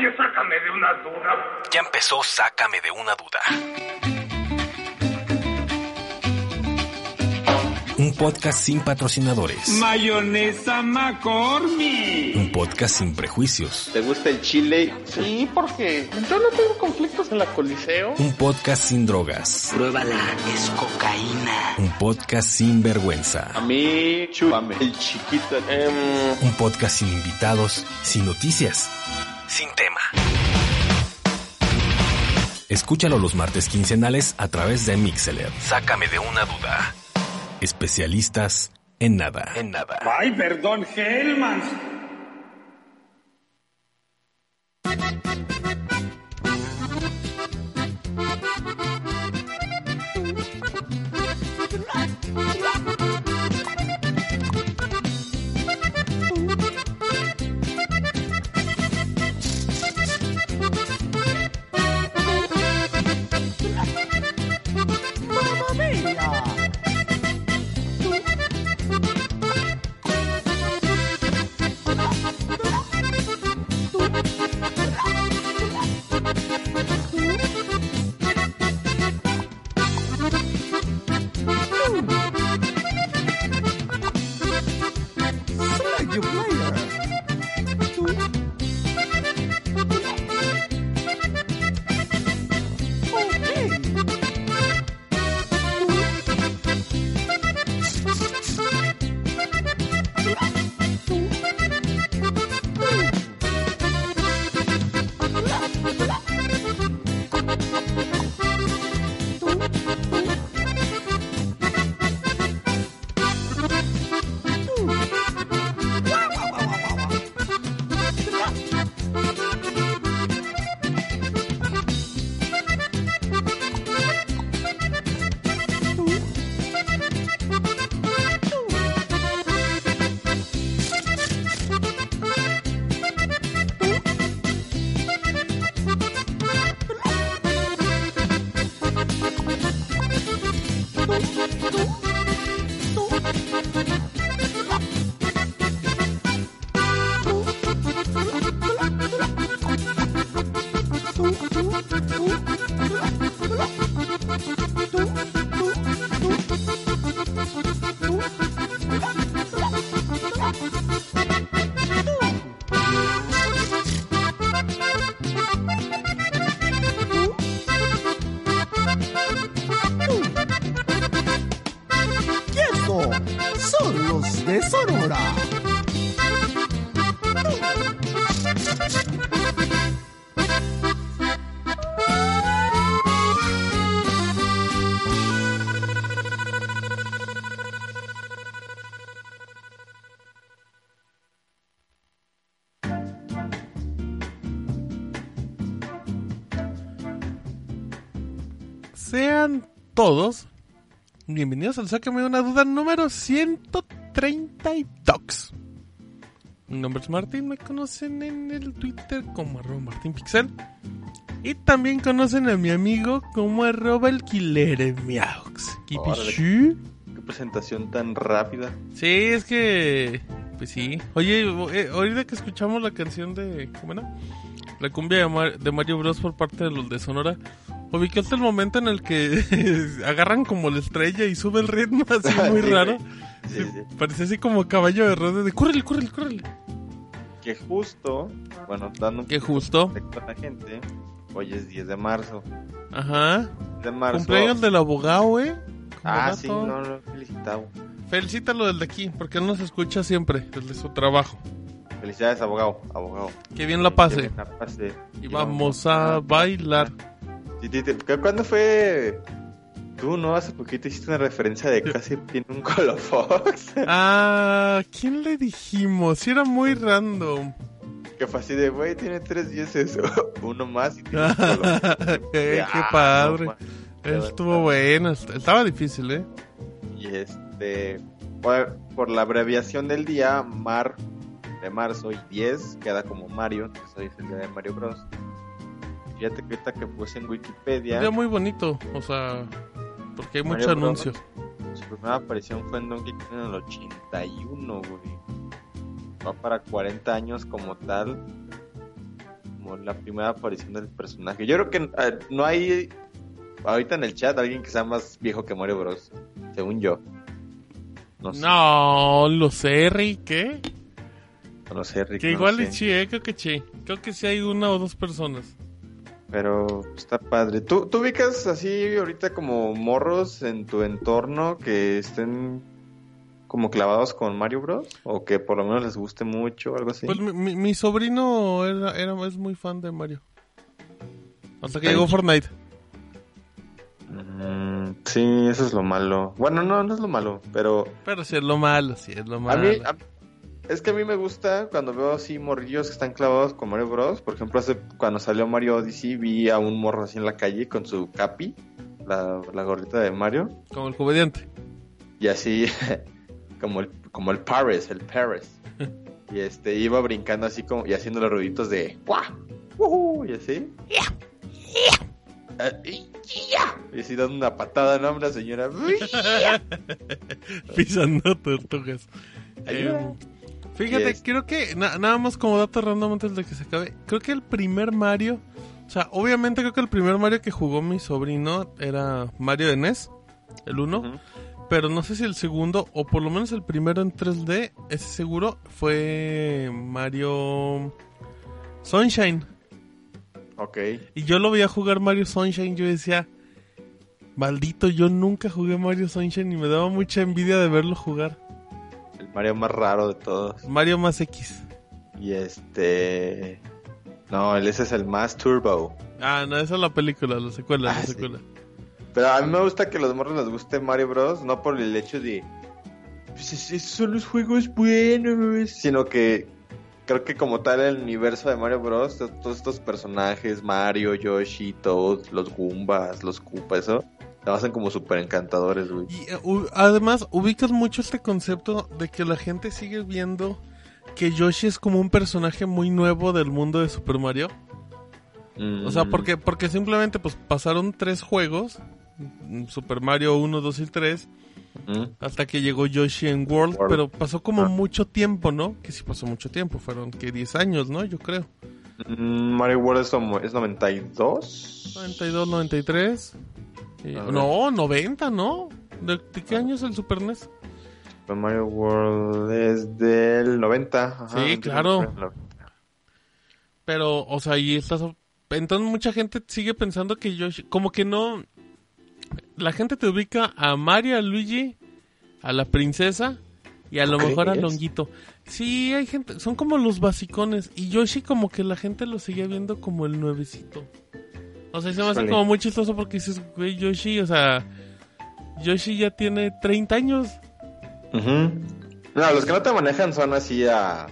Oye, sácame de una duda. Ya empezó Sácame de una duda. Un podcast sin patrocinadores. Mayonesa McCormick. Un podcast sin prejuicios. ¿Te gusta el chile? Sí, porque yo no tengo conflictos en la Coliseo. Un podcast sin drogas. Pruébala, es cocaína. Un podcast sin vergüenza. A mí, chúpame, el chiquito. Un podcast sin invitados, sin noticias, sin tema. Escúchalo los martes quincenales a través de Mixeler. Sácame de una duda. Especialistas en nada. En nada. Ay, perdón, Hellmans. Todos bienvenidos al Sácame de una duda número 132. Mi nombre es Martín, me conocen en el Twitter como arroba martinpixel. Y también conocen a mi amigo como arroba el Miaux. Órale. Qué presentación tan rápida. Sí, es que... Pues sí. Oye, eh, ahorita que escuchamos la canción de... ¿Cómo era? La cumbia de, Mar- de Mario Bros por parte de los de Sonora. Ubicaste el momento en el que agarran como la estrella y sube el ritmo así muy Sí, raro. Sí, sí. Parece así como caballo de rodeo de córrele, córrele, córrele. Que justo, bueno, dando un Que justo. de a la gente, hoy es 10 de marzo. Ajá. De marzo. Cumpleaños del abogado, eh. Ah, sí, no, no, felicitado. Felicítalo desde aquí, porque él nos escucha siempre, desde su trabajo. Felicidades, abogado, abogado. Que bien la pase. Que bien la pase. Y vamos a bailar. Sí, sí, sí. ¿Cu- ¿Cuándo fue? Tú, ¿no? Hace poquito hiciste una referencia de casi tiene un Colofox. Ah, ¿quién le dijimos? Si era muy random. que fue así de, güey, tiene tres dioses. Uno más y tiene un qué Ah, padre. no, Estuvo bueno, est- estaba difícil, ¿eh? Y este, por, por la abreviación del día, Mar de marzo y 10 queda como Mario, entonces hoy es el día de Mario Bros. Fíjate que ahorita que puse en Wikipedia, día muy bonito, o sea, porque hay Mario mucho Bros. anuncio. su primera aparición fue en Donkey Kong en el 81, güey. Va para 40 años como tal. Como como la primera aparición del personaje. Yo creo que eh, no hay ahorita en el chat alguien que sea más viejo que Mario Bros. Según yo. No sé. No, lo sé, Rick, ¿qué? No sé, Rick, Que no igual sé. es sí, eh, creo que sí. Creo que sí hay una o dos personas. Pero está padre. ¿Tú, ¿Tú ubicas así ahorita como morros en tu entorno que estén como clavados con Mario Bros? O que por lo menos les guste mucho o algo así. Pues mi, sobrino era, era, es muy fan de Mario. Hasta que llegó Fortnite. Mm, sí, eso es lo malo. Bueno, no, no es lo malo, pero Pero sí es lo malo, sí es lo a malo. mí... a- es que a mí me gusta cuando veo así morrillos que están clavados con Mario Bros. Por ejemplo, hace, cuando salió Mario Odyssey vi a un morro así en la calle con su capi, la, la gorrita de Mario. Como el comediante. Y así, como el, como el Paris, el Paris. Y este, iba brincando así como, y haciendo los ruiditos de ¡guau! ¡Woohoo! Y así. Ah, y- ya. Y así dando una patada, ¿no? Una señora. Pisando tortugas. Ayuda. Eh, fíjate, Yes. creo que na- nada más como dato random antes de que se acabe. Creo que el primer Mario, o sea, obviamente creo que el primer Mario que jugó mi sobrino era Mario de NES, el 1. Ujú. Pero no sé si el segundo, o por lo menos el primero en 3D, ese seguro fue Mario Sunshine. Ok. Y yo lo veía jugar Mario Sunshine, yo decía, maldito, yo nunca jugué Mario Sunshine y me daba mucha envidia de verlo jugar. Mario más raro de todos. Mario más X. Y este. No, ese es el más turbo. Ah, no, esa es la película, la secuela, Ah, la sí. secuela. Pero a mí me gusta que los morros les guste Mario Bros. No por el hecho de. Pues es- esos son los juegos buenos. Sino que creo que como tal el universo de Mario Bros. to- Todos estos personajes, Mario, Yoshi, Toad, los Goombas, los Koopas, eso. Se hacen como súper encantadores, güey. Y eh, además, ubicas mucho este concepto de que la gente sigue viendo que Yoshi es como un personaje muy nuevo del mundo de Super Mario. O sea, Mm, porque, porque simplemente pues pasaron tres juegos, mm, Super Mario 1, 2 y 3, mm, hasta que llegó Yoshi en World, World. pero pasó como Ah. mucho tiempo, ¿no? Que sí pasó mucho tiempo, fueron que 10 años, ¿no? Yo creo. Mm, Mario World es, como- es 92. 92, 93. eh, A ver. no, 90, ¿no? ¿De, de qué año es el Super E NES? Super Mario World es del 90. ajá, Sí, claro. Pero, o sea, y estás... Entonces mucha gente sigue pensando que Yoshi... Como que no... La gente te ubica a Mario, a Luigi, a la princesa y a lo ¿Tú mejor a? Longuito. Sí, hay gente... Son como los basicones. Y Yoshi como que la gente lo sigue viendo como el nuevecito. O sea, se me hace como muy chistoso porque dices, güey, Yoshi, o sea... Yoshi ya tiene 30 años. No, los que no te manejan son así a.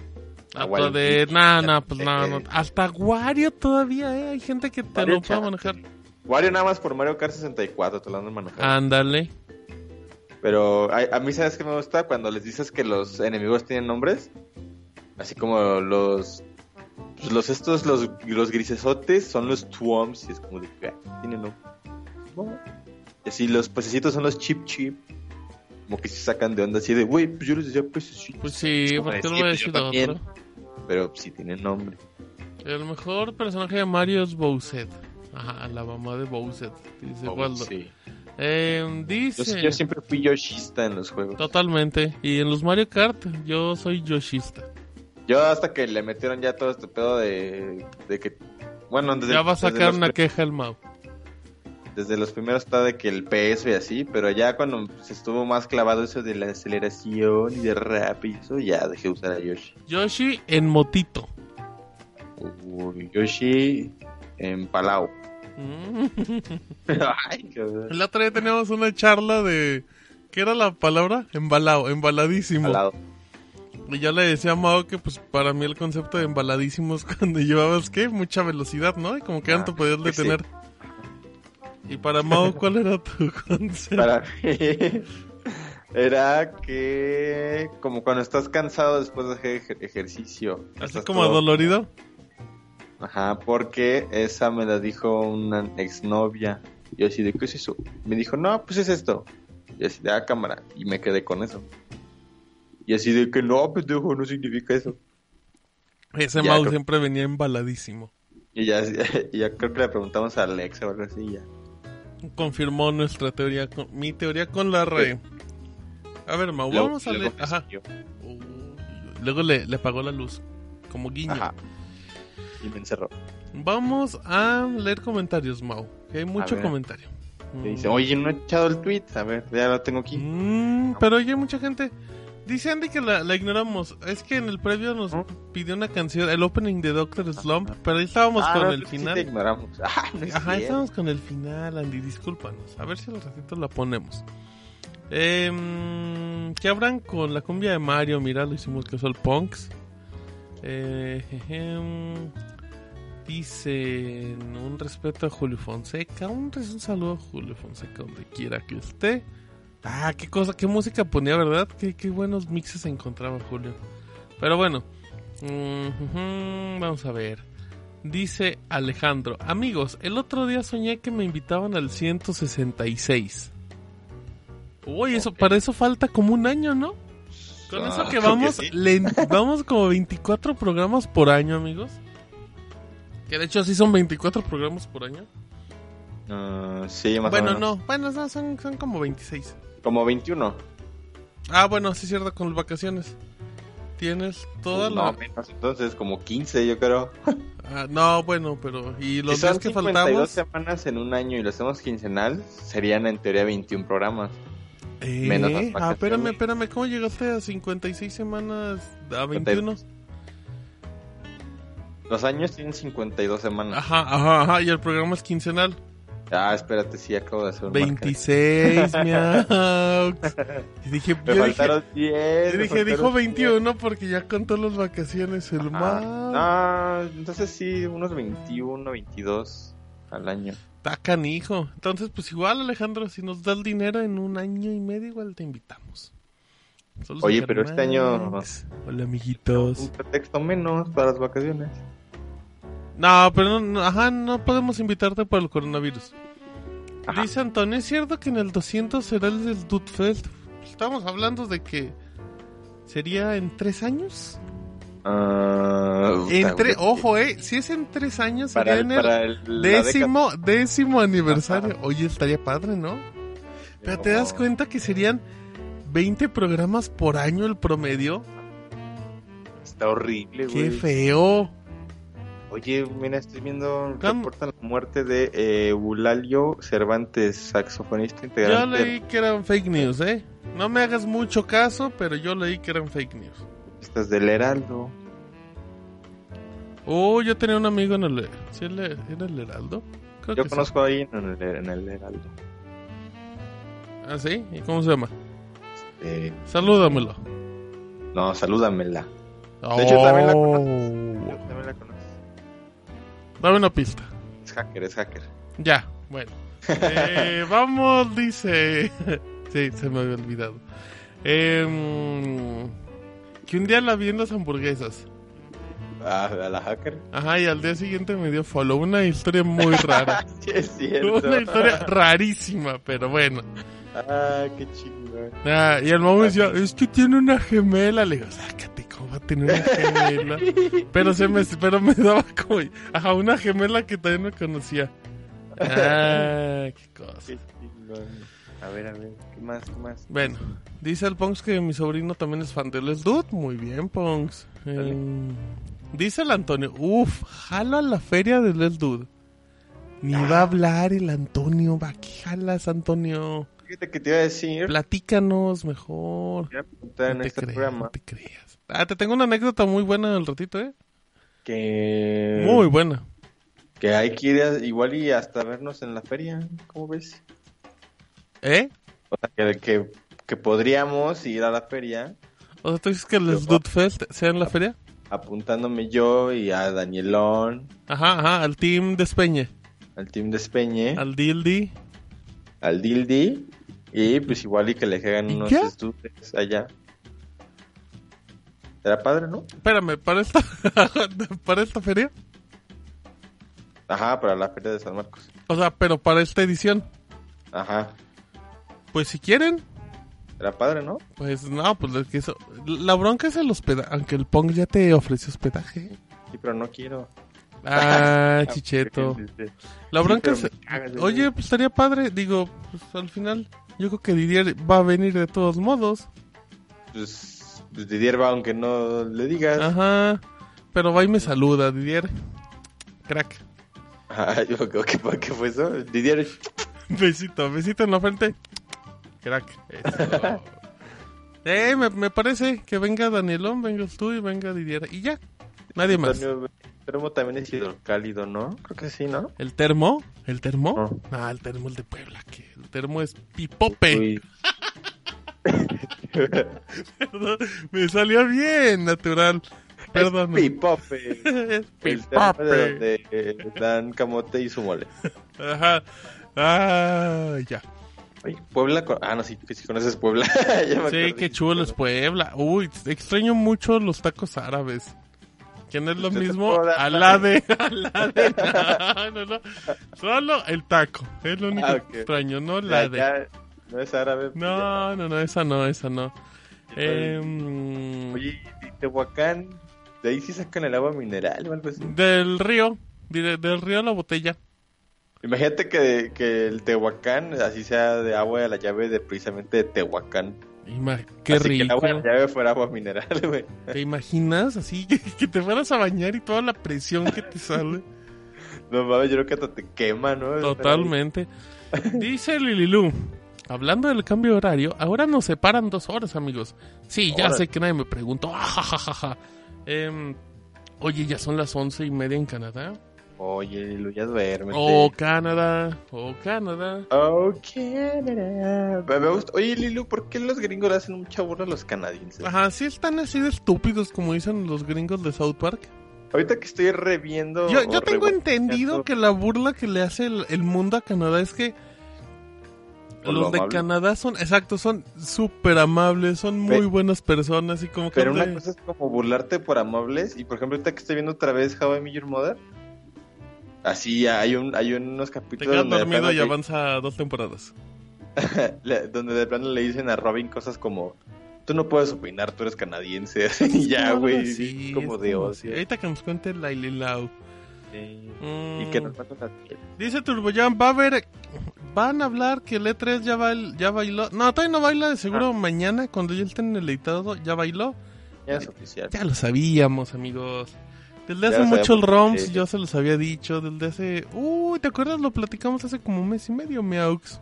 A Wario de... Kid, Nah, nah, pues no. eh, Hasta Wario todavía, ¿eh? Hay gente que te Wario lo puede manejar. Wario nada más por Mario Kart 64 te lo andan manejando. Ándale. Pero a, a mí, ¿sabes qué me gusta? Cuando les dices que los enemigos tienen nombres. Así como los. pues, los estos, los, los grisesotes son los Twomps. Y es como de. "Ah, Tienen nombre. Y así los pececitos son los Chip Chip. Como que se sacan de onda así de, güey, pues yo les decía pececitos. Pues sí, Es como ¿por qué de, no "Sí, voy a pues decir también". otro? Pero sí tienen nombre. El mejor personaje de Mario es Bowser. Ajá, la mamá de Bowser. Dice Waldo. Oh, Sí. Eh, Yo, dice. yo siempre fui Yoshista en los juegos. Totalmente. Y en los Mario Kart, yo soy Yoshista. Yo hasta que le metieron ya todo este pedo de, de que... Bueno, desde, Ya va a sacar una queja el Mau. Desde los primeros está de que el peso y así, pero ya cuando se estuvo más clavado eso de la aceleración y de rap y eso, ya dejé de usar a Yoshi. Yoshi en motito. Uy, Yoshi en Palau. Ay. El otro día teníamos una charla de. ¿Qué era la palabra? Embalado, embaladísimo. Palau. Y yo le decía a Mao que, pues, para mí el concepto de embaladísimo es cuando llevabas, ¿qué? Mucha velocidad, ¿no? Y como que ya no te Ah, podías pues sí. detener. Y para Mao, ¿cuál era tu concepto? Para mí era que como cuando estás cansado después de hacer ej- ejercicio. Así como todo- adolorido. Ajá, porque esa me la dijo una exnovia. Y yo así de, ¿qué es eso? Me dijo, no, pues es esto. Y así de, ah, cámara. Y me quedé con eso. Y así de que no, pendejo, no significa eso. Ese creo- siempre venía embaladísimo. Y ya, y ya creo que le preguntamos a Alexa o algo así. y Ya. Confirmó nuestra teoría, con- mi teoría con la red. A ver, Mau, Luego- vamos a leer. Ajá. Luego le, le apagó la luz, como guiño. Ajá. Y me encerró. Vamos a leer comentarios, Mau. Que hay mucho comentario. Dice, oye, no he echado el tweet. A ver, ya lo tengo aquí. Mm, pero oye, mucha gente. Dice Andy que la, la ignoramos. Es que en el previo nos ¿No? pidió una canción, el opening de Doctor Slump, pero ahí estábamos Ah, con no, el sí te final. ignoramos. Ah, no es Ajá, cierto. estábamos con el final, Andy, discúlpanos. A ver si al ratito la ponemos. Eh, ¿Qué habrán con la cumbia de Mario? Mira, lo hicimos que son punks. Eh, jejem. Dicen un respeto a Julio Fonseca. Un, un saludo a Julio Fonseca donde quiera que esté. Ah, qué cosa, qué música ponía, ¿verdad? Qué, qué buenos mixes encontraba Julio. Pero bueno, mm, vamos a ver. Dice Alejandro, amigos, el otro día soñé que me invitaban al 166. Uy, eso, para eso falta como un año, ¿no? Con Ah, eso que vamos, sí. le- vamos como 24 programas por año, amigos. Que de hecho sí son 24 programas por año. Ah, sí, más o bueno, menos. no, bueno, no, son, son como 26. Como 21. Ah, bueno, sí es cierto, con las vacaciones. Tienes toda no, la... menos, entonces como 15 yo creo. Ah, no, bueno, pero... Y los si días son que 52 faltamos... semanas en un año y lo hacemos quincenal, serían en teoría 21 programas. Eh, menos las ah, espérame, espérame, ¿cómo llegaste a 56 semanas a 21? Los años tienen 52 semanas. Ajá, ajá, ajá, y el programa es quincenal. Ah, espérate, sí, acabo de hacer un marca. 26, miau. Dije, Me yo dije, faltaron 10. yo dije, dijo faltaron 21 porque ya contó las vacaciones el 10. mar. Ah, no, entonces sí, unos 21, 22 al año. Está canijo. Entonces, pues igual, Alejandro, si nos da el dinero en un año y medio, igual te invitamos. Solo Oye, pero este año-. Hola, amiguitos. Un pretexto menos para las vacaciones. No, pero no, no, ajá, no podemos invitarte por el coronavirus. Ajá. Dice Antonio, ¿es cierto que en el 200 será el del Dude Fest? Estamos hablando de que sería en tres años. Ah, En puta, tre- güey. ojo, eh, si es en tres años para sería el, en el para el- décimo, décimo aniversario. Oye, estaría padre, ¿no? Pero década. te das cuenta que serían 20 programas por año el promedio. Está horrible, Qué güey. feo. Oye, mira, estoy viendo reportan la muerte de eh, Eulalio Cervantes, saxofonista Yo integrante leí que eran fake news, ¿eh? No me hagas mucho caso, pero yo leí que eran fake news. De estas del Heraldo. Oh, yo tenía un amigo en el... ¿Sí el- era el Heraldo? Creo Yo que sí. conozco ahí en el, en el Heraldo. ¿Ah, sí? ¿Y cómo se llama? Eh, Salúdamelo. no, salúdamela. De hecho, también la Oh. Yo también la conozco. Dame una pista. Es hacker, es hacker. Ya, bueno. Eh, vamos, dice. sí, se me había olvidado. Em, que un día la vi en las hamburguesas. Ah, a la hacker. Ajá, y al día siguiente me dio follow. Una historia muy rara. sí, es cierto. Una historia rarísima, pero bueno. Ah, qué chingón. Ah, y el mamá me decía, es que tiene una gemela. Le digo, sácate, ¿cómo va a tener una gemela? Pero se me, pero me daba como, ajá, una gemela que también no conocía. Ah, qué cosa. Qué chingón. A ver, a ver, ¿qué más, qué más? Bueno, dice el Ponks que mi sobrino también es fan de Les Dude. Muy bien, Ponks. Eh, dice el Antonio, uff, jala la feria de Les Dude. Ni va a hablar el Antonio, va, ¿qué jalas, Antonio? Fíjate que te iba a decir, Platícanos mejor. voy a preguntar en no te este creas, programa no te creas. Ah, te tengo una anécdota muy buena al ratito, ¿eh? que... Muy buena. Que hay que ir a- igual y hasta vernos en la feria, ¿cómo ves? ¿Eh? O sea, que, que, que podríamos ir a la feria O sea, ¿tú dices que el Les Dude Fest sea en la feria? apuntándome yo y a Danielón, Ajá, ajá, al Team Despeñe. al team de Espeñe, Al DLD. al Dildi y pues igual y que le hagan ¿Y unos qué? estudios allá. ¿Será padre, no? Espérame, ¿para esta, ¿para esta feria? Ajá, para la feria de San Marcos. O sea, pero para esta edición. Ajá, Pues si quieren, será padre, ¿no? pues no, pues es que eso, la bronca es el hospedaje, aunque el Pong ya te ofreció hospedaje. Sí, pero no quiero. Ah, Chicheto. La bronca es... Oye, pues estaría padre. Digo, pues al final, yo creo que Didier va a venir de todos modos. Pues, pues Didier va aunque no le digas. Ajá. Pero va y me saluda, Didier. Crack. Ah, yo, ¿qué, ¿Qué fue eso? Didier. Besito, besito en la frente. Crack. Eso. eh, me, me parece que venga Danielón, vengas tú y venga Didier. Y ya. Nadie más. Antonio Termo también es hidrocálido, ¿no? Creo que sí, ¿no? ¿El termo? ¿El termo? No. Ah, el termo el de Puebla. que El termo es pipope. Perdón, me salió bien, natural. Perdón. Es pipope. Es El termo de pipope. donde eh, dan camote y su mole. Ajá. Ah, ya. Oye, Puebla. Ah, no, sí, si conoces Puebla. Ya me Sí, qué chulo es Puebla. Uy, extraño mucho los tacos árabes. Que no es lo mismo. No, no, no. Solo el taco. Es lo único Ah, extraño, no la de. ya, no es árabe. pues No, no, no, esa no, esa no. Eh, mm, Oye, ¿y Tehuacán, de ahí sí sacan el agua mineral o algo así. del río. de- del río a la botella. Imagínate que, que el Tehuacán, así sea de agua de la llave de precisamente de Tehuacán. Ima- qué así que el rico. agua de la llave fuera agua mineral, güey. ¿Te imaginas así que, que te fueras a bañar y toda la presión que te sale? No mames, yo creo que hasta te quema, ¿no? Totalmente. Dice Lililu, hablando del cambio de horario, ahora nos separan dos horas, amigos. Sí, ya Órale. sé que nadie me preguntó. Ah, ja, ja, ja, ja. Oye, ya son las once y media en Canadá. Oye, Lu, ya duérmete. Oh, Canadá. Oh, Canadá. Oh, Canadá. Me me gusta. Oye, Lilu, ¿por qué los gringos le hacen mucha burla a los canadienses? Ajá, sí están así de estúpidos como dicen los gringos de South Park. Ahorita que estoy reviendo. Yo, yo tengo entendido que la burla que le hace el, el mundo a Canadá es que Por los de. Canadá son, exacto, son súper amables, son muy Pe- buenas personas y como que... Pero una cosa es como burlarte por amables. Y por ejemplo, ahorita que estoy viendo otra vez How I Met Your Mother. Así hay un hay unos Te capítulos quedas donde de dormido y avanza dos temporadas. donde de plano le dicen a Robin cosas como tú no puedes opinar, tú eres canadiense. y ya, güey. así, como de así. Ahorita que nos cuente la Lau. Sí. Mm. Y que nos matan a. Dice Turboyan, va a haber... Van a hablar que el E3 ya, bail- ya bailó. No, todavía no baila, de seguro Ah. mañana, cuando ya estén en el editado, ya bailó. Ya es oficial. Ya lo sabíamos, amigos. Desde Ya hace mucho el ROMS, sí. yo se los había dicho. Desde hace. Uy, ¿te acuerdas? Lo platicamos hace como un mes y medio, Meaux.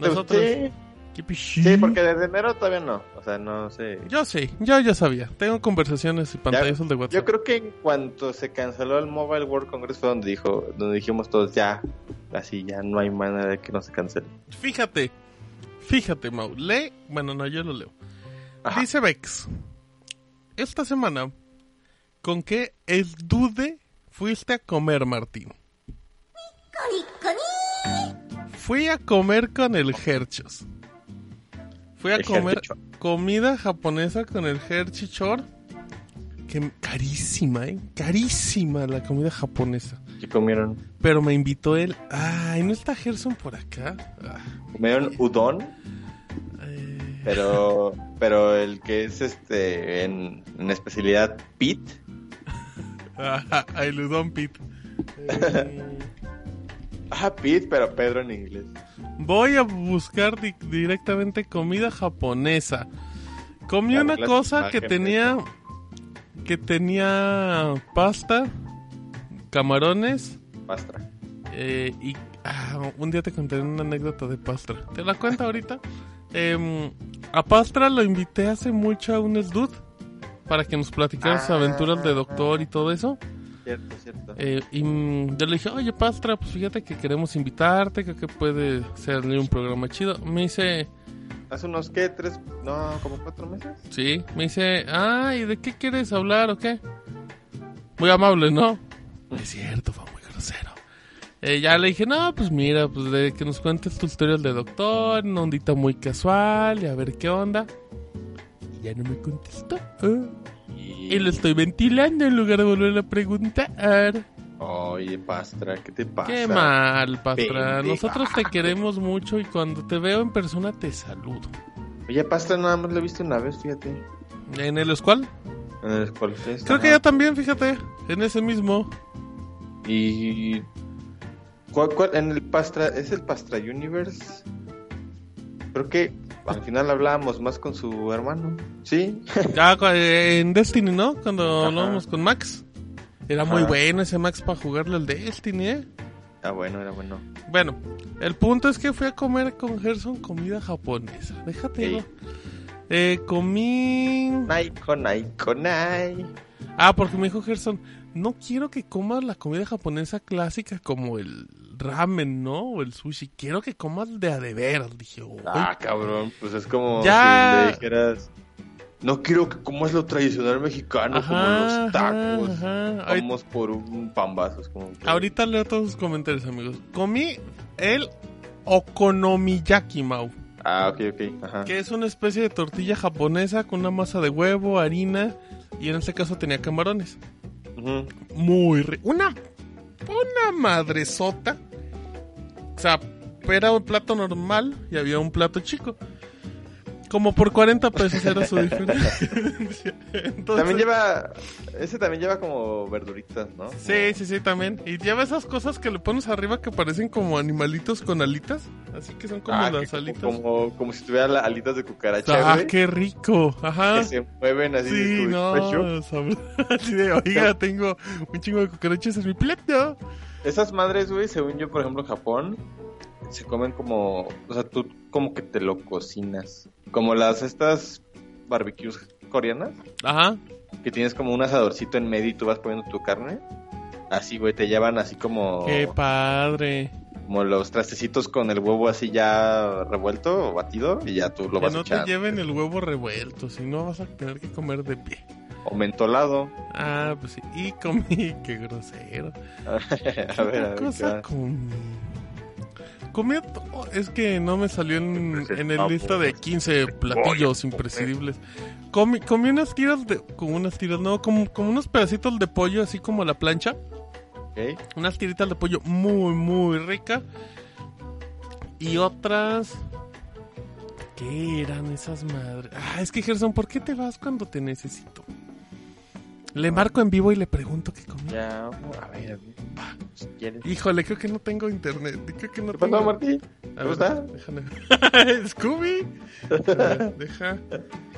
Nosotros. Sí, sí, porque desde enero todavía no. O sea, no sé. Yo sí, yo ya sabía. Tengo conversaciones y pantallazos de WhatsApp. Yo creo que en cuanto se canceló el Mobile World Congress fue donde dijo, donde dijimos todos ya, así ya no hay manera de que no se cancele. Fíjate, fíjate, Mau. Lee. Bueno, no, yo lo leo. Ajá. Dice Vex. Esta semana, ¿con qué es dude fuiste a comer, Martín? Fui a comer con el Herchos. Fui a El comer Herchichor. comida japonesa con el Herchichor. Que carísima, ¿eh? Carísima la comida japonesa. ¿Qué comieron? Pero me invitó él. Ay, ¿no está Gerson por acá? Ah, Comieron udon, eh, pero pero el que es este en, en especialidad pit. Ajá, el udon pit. Eh, Ah, pit, pero Pedro en inglés. voy a buscar di- directamente comida japonesa. Comí Claro, una cosa que tenía que tenía pasta, camarones Pastra. eh, y ah, un día te contaré una anécdota de Pastra. ¿Te la cuento ahorita? Em, a Pastra lo invité hace mucho a un SDUD para que nos platicara sus Ah. aventuras de doctor y todo eso. Cierto, cierto. Eh, y mm, yo le dije, oye Pastra, pues fíjate que queremos invitarte, creo que puede serle un programa chido. Me dice, Hace unos, ¿qué? ¿Tres? No, como cuatro meses. sí, me dice, ah, ¿y de qué quieres hablar o qué? Muy amable, ¿no? No es cierto, fue muy grosero. Eh, ya le dije, no, pues mira, pues de que nos cuentes tu historia de doctor, una ondita muy casual, y a ver qué onda. Y ya no me contestó. Y... Y lo estoy ventilando en lugar de volver a preguntar. Oye, Pastra, ¿qué te pasa? Qué mal, Pastra. Nosotros te queremos mucho y cuando te veo en persona te saludo. Oye, Pastra nada más lo he visto una vez, fíjate. ¿En el escual? En el Skull Fest, Creo que ya también, fíjate, en ese mismo. Y. ¿Cuál, cuál? En el Pastra. ¿Es el Pastra Universe? Creo que al final hablábamos más con su hermano. ¿Sí? Ya cu- eh, en Destiny, ¿no? Cuando Ajá. hablábamos con Max. Era muy bueno ese Max para jugarle al Destiny, ¿eh? Ah, bueno, era bueno. Bueno, el punto es que fui a comer con Gerson comida japonesa. Déjate. Ey. digo. Eh, comí... Naiko, Naiko, Nai. Ah, porque me dijo Gerson, no quiero que comas la comida japonesa clásica como el ramen, ¿no? O el sushi. Quiero que comas de a de veras. Dije. Ah, cabrón. Pues es como Ya. si le dijeras. No quiero que comas lo tradicional mexicano, como los tacos. ajá, ajá. Vamos por un pambazo. Como que- Ahorita leo todos sus comentarios, amigos. Comí el okonomiyaki, Mau. Ah, ok, ok. Ajá. Que es una especie de tortilla japonesa con una masa de huevo, harina y en este caso tenía camarones. Muy rico. Una, una madresota. O sea, era un plato normal y había un plato chico. Como por 40 pesos era su diferencia. Entonces- También lleva. Ese también lleva como verduritas, ¿no? Sí, sí, sí, también. Y lleva esas cosas que le pones arriba que parecen como animalitos con alitas. Así que son como Ah, las que alitas. Como, como si tuviera la- alitas de cucaracha, Ah, güey. qué rico. Ajá. Que se mueven así. Sí, no. Así de, oiga, tengo un chingo de cucarachas en mi plato. Esas madres, güey, según yo, por ejemplo, en Japón, se comen como. O sea, tú como que te lo cocinas. Como las estas barbecues coreanas, Ajá. que tienes como un asadorcito en medio y tú vas poniendo tu carne. Así, güey, te llevan así como. Qué padre. Como los trastecitos con el huevo así ya revuelto o batido y ya tú lo Que vas no te echando. lleven el huevo revuelto, si no vas a tener que comer de pie. O mentolado. Ah, pues sí. Y comí, qué grosero. a ver, a ver. ¿Qué ¿qué cosa comí? Comí to- es que no me salió en, en el lista de 15 platillos imprescindibles. Comí, comí unas tiras de, como unas tiras, no, como, como unos pedacitos de pollo así como a la plancha. Ok. Unas tiritas de pollo muy, muy rica. Y otras... ¿Qué eran esas madres? Ah, es que Gerson, ¿por qué te vas cuando te necesito? Le marco en vivo y le pregunto qué comí. Ya, a ver. Si quieres. Híjole, creo que no tengo internet. Creo que no ¿Qué tengo... pasó, Martín? A ¿Te ver, gusta? déjale. Scooby. A ver, deja.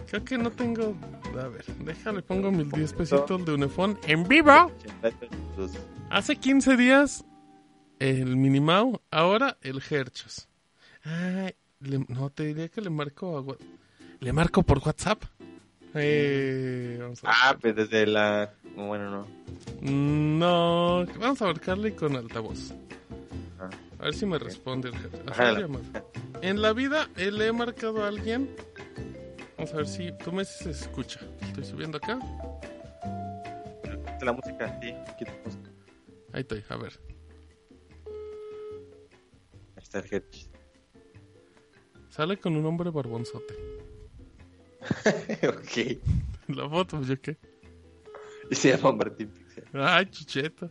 Creo que no tengo. A ver, déjale, pongo mis 10 pesitos de Unifón en vivo. Hace 15 días el Minimau, ahora el Herchos. Ay, le- no, te diría que le marco a Le marco por WhatsApp. Eh, vamos a ver. Ah, pues desde la. Bueno, no. Mm, No, vamos a marcarle con altavoz. Ah. A ver si me responde el jefe. Ajá. En la vida eh, le he marcado a alguien. Vamos a ver si tú me se escucha. Estoy subiendo acá. La música, sí. Ahí estoy, a ver. Ahí está el Hershey. Sale con un hombre barbonzote. ok. La foto, pues yo qué. Y se llama Martín Pixel. Ay, chicheto.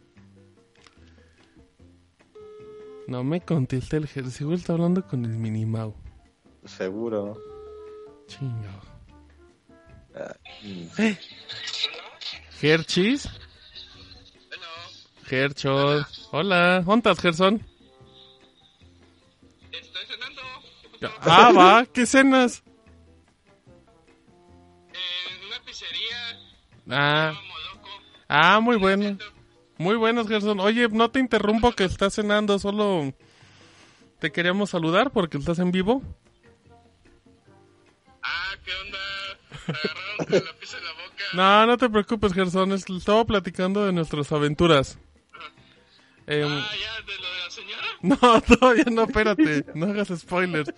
No me contesta el jefe. Seguro está hablando con el Minimau. Seguro. Chingo. Mm. ¿Eh? ¿Herchis? Herchos. Hola. ¿Dónde estás, Gerson? Estoy cenando Ah, va. ¿Qué cenas? Ah, ah, muy bueno. Muy buenos, Gerson. Oye, no te interrumpo que estás cenando, solo te queríamos saludar porque estás en vivo. Ah, ¿qué onda? Agarraron la pizza en la boca. No, no te preocupes, Gerson. es- Estaba platicando de nuestras aventuras. Em, Ah, ya, de lo de la señora. no, todavía no, espérate. No hagas spoilers.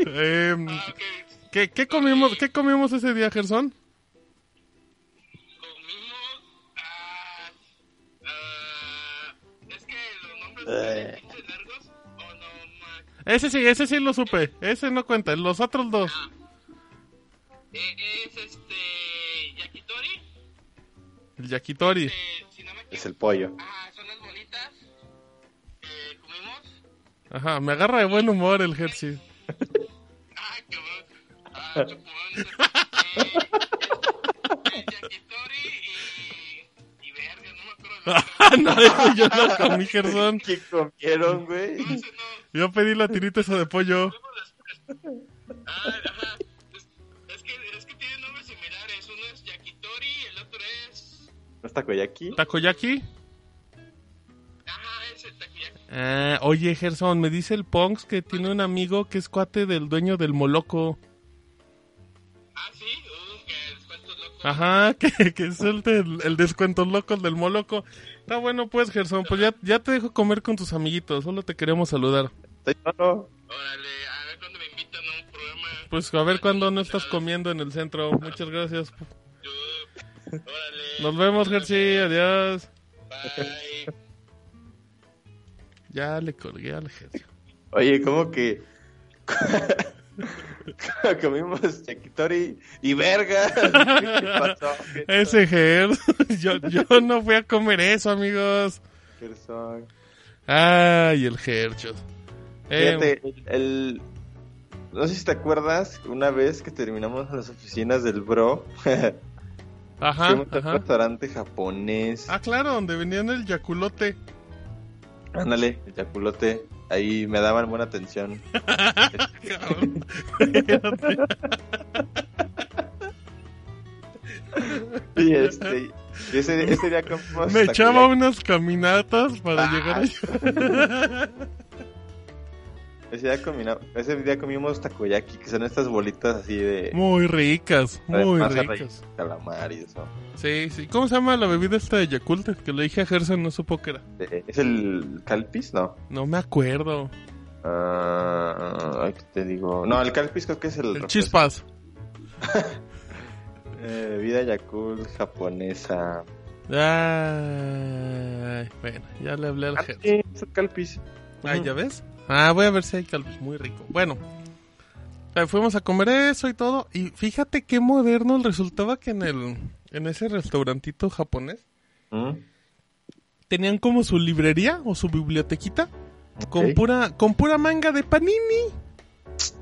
Em, Ah, ok. ¿qué, qué comimos, ¿Qué comimos ese día, Gerson? Eh. largos. O no. Ese sí, ese sí lo supe. Ese no cuenta. Los otros dos. Eh, es este. Yakitori. El yakitori. Eh, si no. Es el pollo. Ah, son las bolitas. que comimos. Ajá, me agarra de buen humor el Hershey. Ah, cabrón. Ah, chupón. Eh, el yakitori no, eso yo no comí, Gerson. ¿Qué comieron, güey? Yo pedí la tirita esa de pollo. Ah, ajá. Es, es que, es que tienen nombres similares. Uno es Yakitori y el otro es. ¿No está Koyaki? ¿Takoyaki? Ajá, es el Takoyaki. Ah, oye, Gerson, me dice el Ponks que tiene un amigo que es cuate del dueño del Moloco. Ah, sí, Ajá, que, que es el, del, el descuento loco del Moloco. Está bueno, pues, Gerson, pues ya, ya te dejo comer con tus amiguitos. Solo te queremos saludar. Estoy solo. Órale, a ver cuándo me invitan a un programa. Pues a ver cuándo no estás comiendo en el centro. Muchas gracias. Yo, órale, Nos vemos, Gersi. Adiós. bye. Ya le colgué al Gersi. Oye, ¿cómo que comimos yakitori y verga? ¿Qué pasó? ¿Qué Ese Ger. Yo, yo no fui a comer eso, amigos. Gerson? Ay, el Gerchos. Eh, Fíjate, el, el- no sé si te acuerdas, una vez que terminamos las oficinas del Bro, ajá, fuimos a un restaurante japonés. Ah, claro, donde vendían el yaculote. Ándale, el yaculote. Ahí me daban buena atención. Y este, y ese, ese día Me echaba unas caminatas para Ah. llegar allá. Ese día, ese día comimos takoyaki, que son estas bolitas así de... Muy ricas, muy ricas. rellena, calamar y eso. Sí, sí. ¿Cómo se llama la bebida esta de Yakult? Que le dije a Gerson, no supo qué era. De- ¿Es el calpis? No. No me acuerdo. Ah, ¿qué te digo? No, el calpis creo que es el... El chispas. Eh, bebida Yakult japonesa. Ay, bueno, ya le hablé al Ah, Gerson. es el calpis. Ah. ¿ya ves? Ah, voy a ver si hay calpis muy rico. Bueno, eh, fuimos a comer eso y todo. Y fíjate qué moderno resultaba que en el en ese restaurantito japonés ¿Mm? tenían como su librería o su bibliotequita con Ok. pura con pura manga de panini.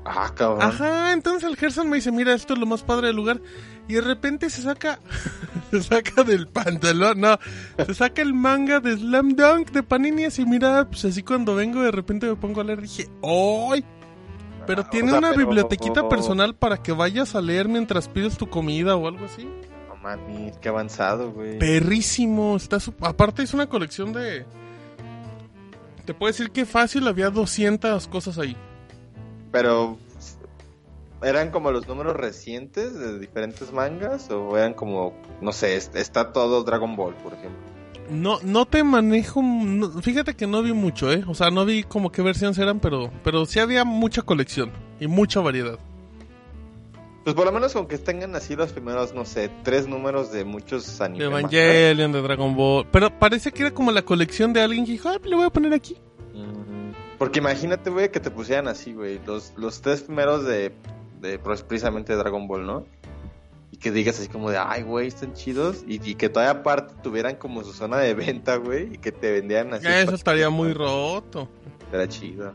Ah, cabrón. Ajá, entonces el Gerson me dice, mira, esto es lo más padre del lugar. Y de repente se saca, se saca del pantalón, no, se saca el manga de Slam Dunk de Panini así, mira, pues así cuando vengo de repente me pongo a leer, dije, ¡ay! Pero Ah, tiene o sea, una pero- bibliotequita personal para que vayas a leer mientras pides tu comida o algo así. No mames, qué avanzado, güey. Perrísimo, está su- aparte es una colección de... Te puedo decir que fácil había 200 cosas ahí. Pero eran como los números recientes de diferentes mangas o eran como, no sé, est- está todo Dragon Ball, por ejemplo. No, no te manejo. no- fíjate que no vi mucho, ¿eh? O sea, no vi como qué versiones eran, pero, pero sí había mucha colección y mucha variedad. Pues por lo menos con que tengan así los primeros, no sé, tres números de muchos De animes. Evangelion, de Dragon Ball. Pero parece que era como la colección de alguien que dijo, ah, le voy a poner aquí. Porque imagínate, güey, que te pusieran así, güey, los, los tres primeros de, de precisamente Dragon Ball, ¿no? Y que digas así como de, ay, güey, están chidos. Y, y que todavía aparte tuvieran como su zona de venta, güey, y que te vendieran así. Eso estaría muy roto. Estaría chido.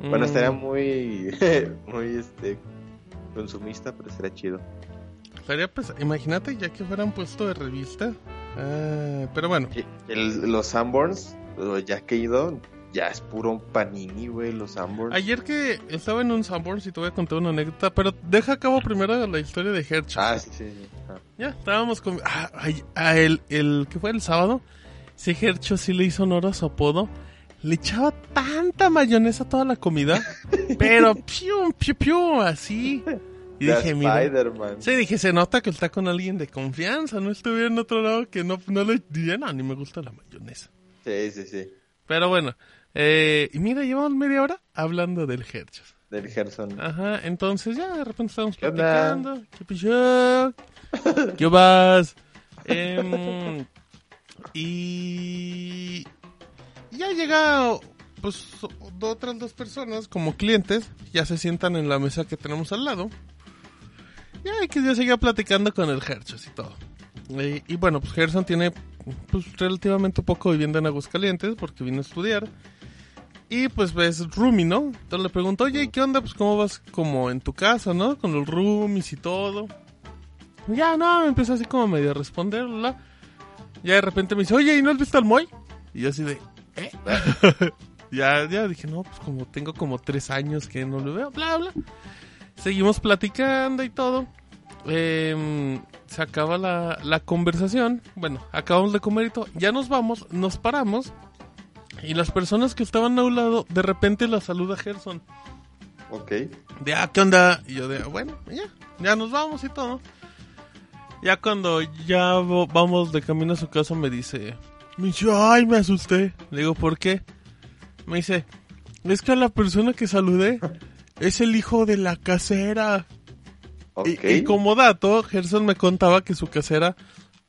Bueno, Mm. estaría muy, muy, este, consumista, pero estaría chido. Estaría pues, imagínate ya que fueran puesto de revista. Ah, pero bueno, el- los Sanborns, que he ido, ya es puro panini, güey, los Sanborns. ayer que estaba en un Sanborns y te voy a contar una anécdota, pero deja a cabo primero la historia de Hershey. Ah, sí, sí, sí. Ah. Ya, estábamos con... Ah, ay, ah, el, el que fue el sábado, ese Hercho sí le hizo honor a su apodo. Le echaba tanta mayonesa a toda la comida, pero piu, piu, piu, así. Y The dije, mira... Sí, dije, se nota que está con alguien de confianza, no estuviera en otro lado que no, no le diría, no, ni me gusta la mayonesa. Sí, sí, sí. Pero bueno, eh, y mira, llevamos media hora hablando del Herchos. Del Gerson. Ajá, entonces ya de repente estamos ¿Qué onda? platicando. ¿Qué pasó? ¿Qué vas? Em, y ya llega, pues, otras dos personas como clientes, ya se sientan en la mesa que tenemos al lado. Ya hay que ya seguía platicando con el Herchos y todo. Y, y bueno, pues Gerson tiene pues relativamente poco viviendo en Aguascalientes porque vino a estudiar. Y pues ves Rumi, ¿no? Entonces le pregunto, oye, ¿y ¿qué onda? Pues cómo vas como en tu casa, ¿no? Con los roomies y todo. Ya, no, me empieza así como medio a responder, ¿la? Ya de repente me dice, oye, ¿y no has visto al Moy? Y yo así de, ¿eh? ya, ya dije, no, pues como tengo como tres años que no lo veo, bla, bla. Seguimos platicando y todo. Em, se acaba la, la conversación. Bueno, acabamos de comer y todo. Ya nos vamos, nos paramos. Y las personas que estaban a un lado, de repente la saluda Gerson. Ok. De, ah, ¿qué onda? Y yo de, bueno, ya, ya nos vamos y todo. Ya cuando ya vamos de camino a su casa me dice, me dice, ay, me asusté. Le digo, ¿por qué? Me dice, es que a la persona que saludé es el hijo de la casera. Ok. Y, y como dato, Gerson me contaba que su casera,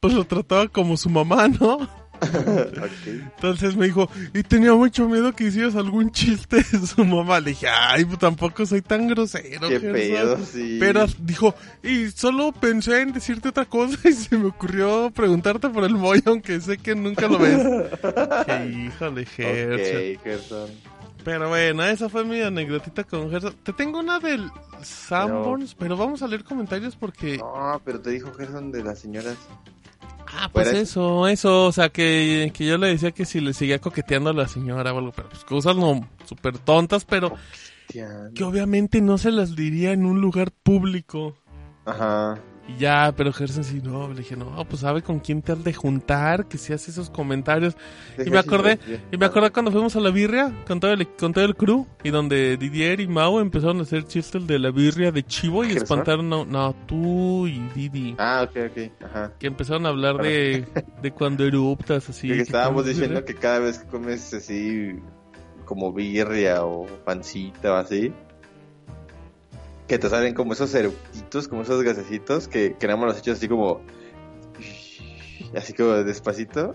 pues lo trataba como su mamá, ¿no? Entonces me dijo, y tenía mucho miedo que hicieras algún chiste de su mamá. Le dije, ay, pues tampoco soy tan grosero. Qué Gerson". pedo, sí. Pero dijo, y solo pensé en decirte otra cosa y se me ocurrió preguntarte por el Moy, aunque sé que nunca lo ves. Que híjole, Gerson. Ok, Gerson. Pero bueno, esa fue mi anécdotita con Gerson. Te tengo una del Sanborns, pero vamos a leer comentarios porque... No, pero te dijo Gerson de las señoras. Ah, pues Fuera eso, eso, o sea, que, que yo le decía que si le seguía coqueteando a la señora o algo, pero pues cosas no súper tontas, pero que obviamente no se las diría en un lugar público. Ajá. Y ya, pero Gerson sí, no, le dije, no, pues sabe con quién te has de juntar, que si hace esos comentarios. Y me acordé, y me acordé cuando fuimos a la birria con todo el, con todo el crew, y donde Didier y Mau empezaron a hacer chistes de la birria de chivo y ¿Gerson? espantaron a, no, tú y Didi. Ah, ok, ok. Ajá. Que empezaron a hablar de, de cuando eruptas, así. que que estábamos diciendo birria. que cada vez que comes así como birria o pancita o así, que te salen como esos eructitos, como esos gasecitos que, que nada más los echas así como así como despacito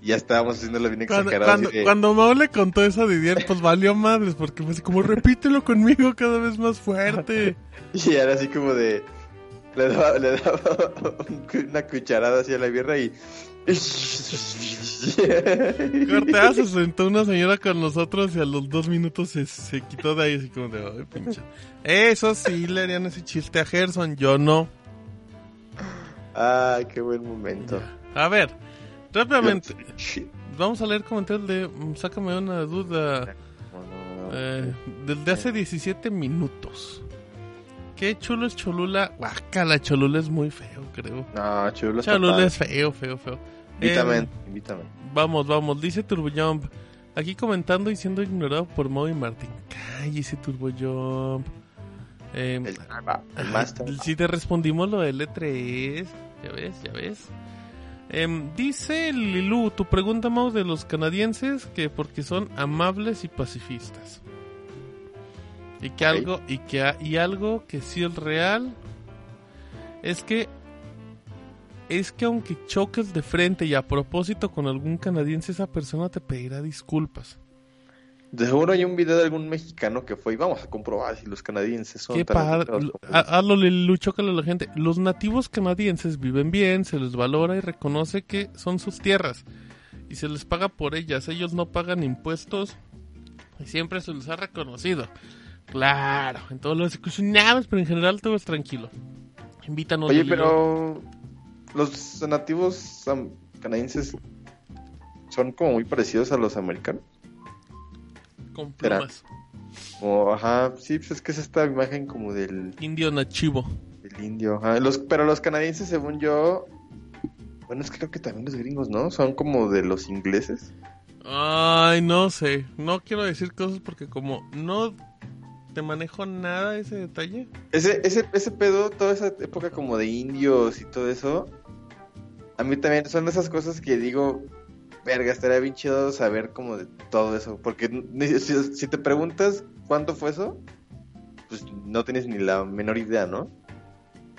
y ya estábamos haciéndolo bien Cuando, exagerado. cuando, de- cuando Mau le contó eso a Didier, pues valió madres, porque fue así como, repítelo conmigo cada vez más fuerte. Y era así como de. Le daba, le daba una cucharada hacia la birra y. Cortea se sentó una señora con nosotros y a los dos minutos se, se quitó de ahí así como de, ay, pinche. Eso sí le harían ese chiste a Gerson, yo no. Ay, qué buen momento. A ver, rápidamente, vamos a leer comentarios de, mm, sácame una duda, eh, del de hace 17 minutos. Qué chulo es Cholula, guacala, Cholula es muy feo, creo. No, Cholula padre. es feo, feo, feo. Invítame, Eh, invítame. Vamos, vamos, dice Turbojump. Aquí comentando y siendo ignorado por Mau y Martín. Cállese, Turbojump. Eh, El, ah, el Master. Si te respondimos lo del E3. Ya ves, ya ves. Em, dice Lilu, tu pregunta, Mau, de los canadienses, que porque son amables y pacifistas. Y que algo, y que y algo que sí es real es que es que aunque choques de frente y a propósito con algún canadiense, esa persona te pedirá disculpas. De seguro hay un video de algún mexicano que fue y vamos a comprobar si los canadienses son Qué tan. Hazlo, Lilu, chócale a la gente. Los nativos canadienses viven bien, se les valora y reconoce que son sus tierras. Y se les paga por ellas. Ellos no pagan impuestos y siempre se les ha reconocido. Claro, en todos los discusionables, pero en general todo es tranquilo. Invítanos. Oye, pero los nativos canadienses son como muy parecidos a los americanos. Con plumas. O, ajá, sí, pues es que es esta imagen como del, Indio nachivo. del indio. Ajá. Los, pero los canadienses, según yo, bueno, es que creo que también los gringos, ¿no? Son como de los ingleses. Ay, no sé. No quiero decir cosas porque como no te manejo nada ese detalle. Ese, ese, ese pedo, toda esa época como de indios y todo eso, a mí también son esas cosas que digo, verga, estaría bien chido saber como de todo eso, porque si, si te preguntas cuánto fue eso, pues no tienes ni la menor idea, ¿no?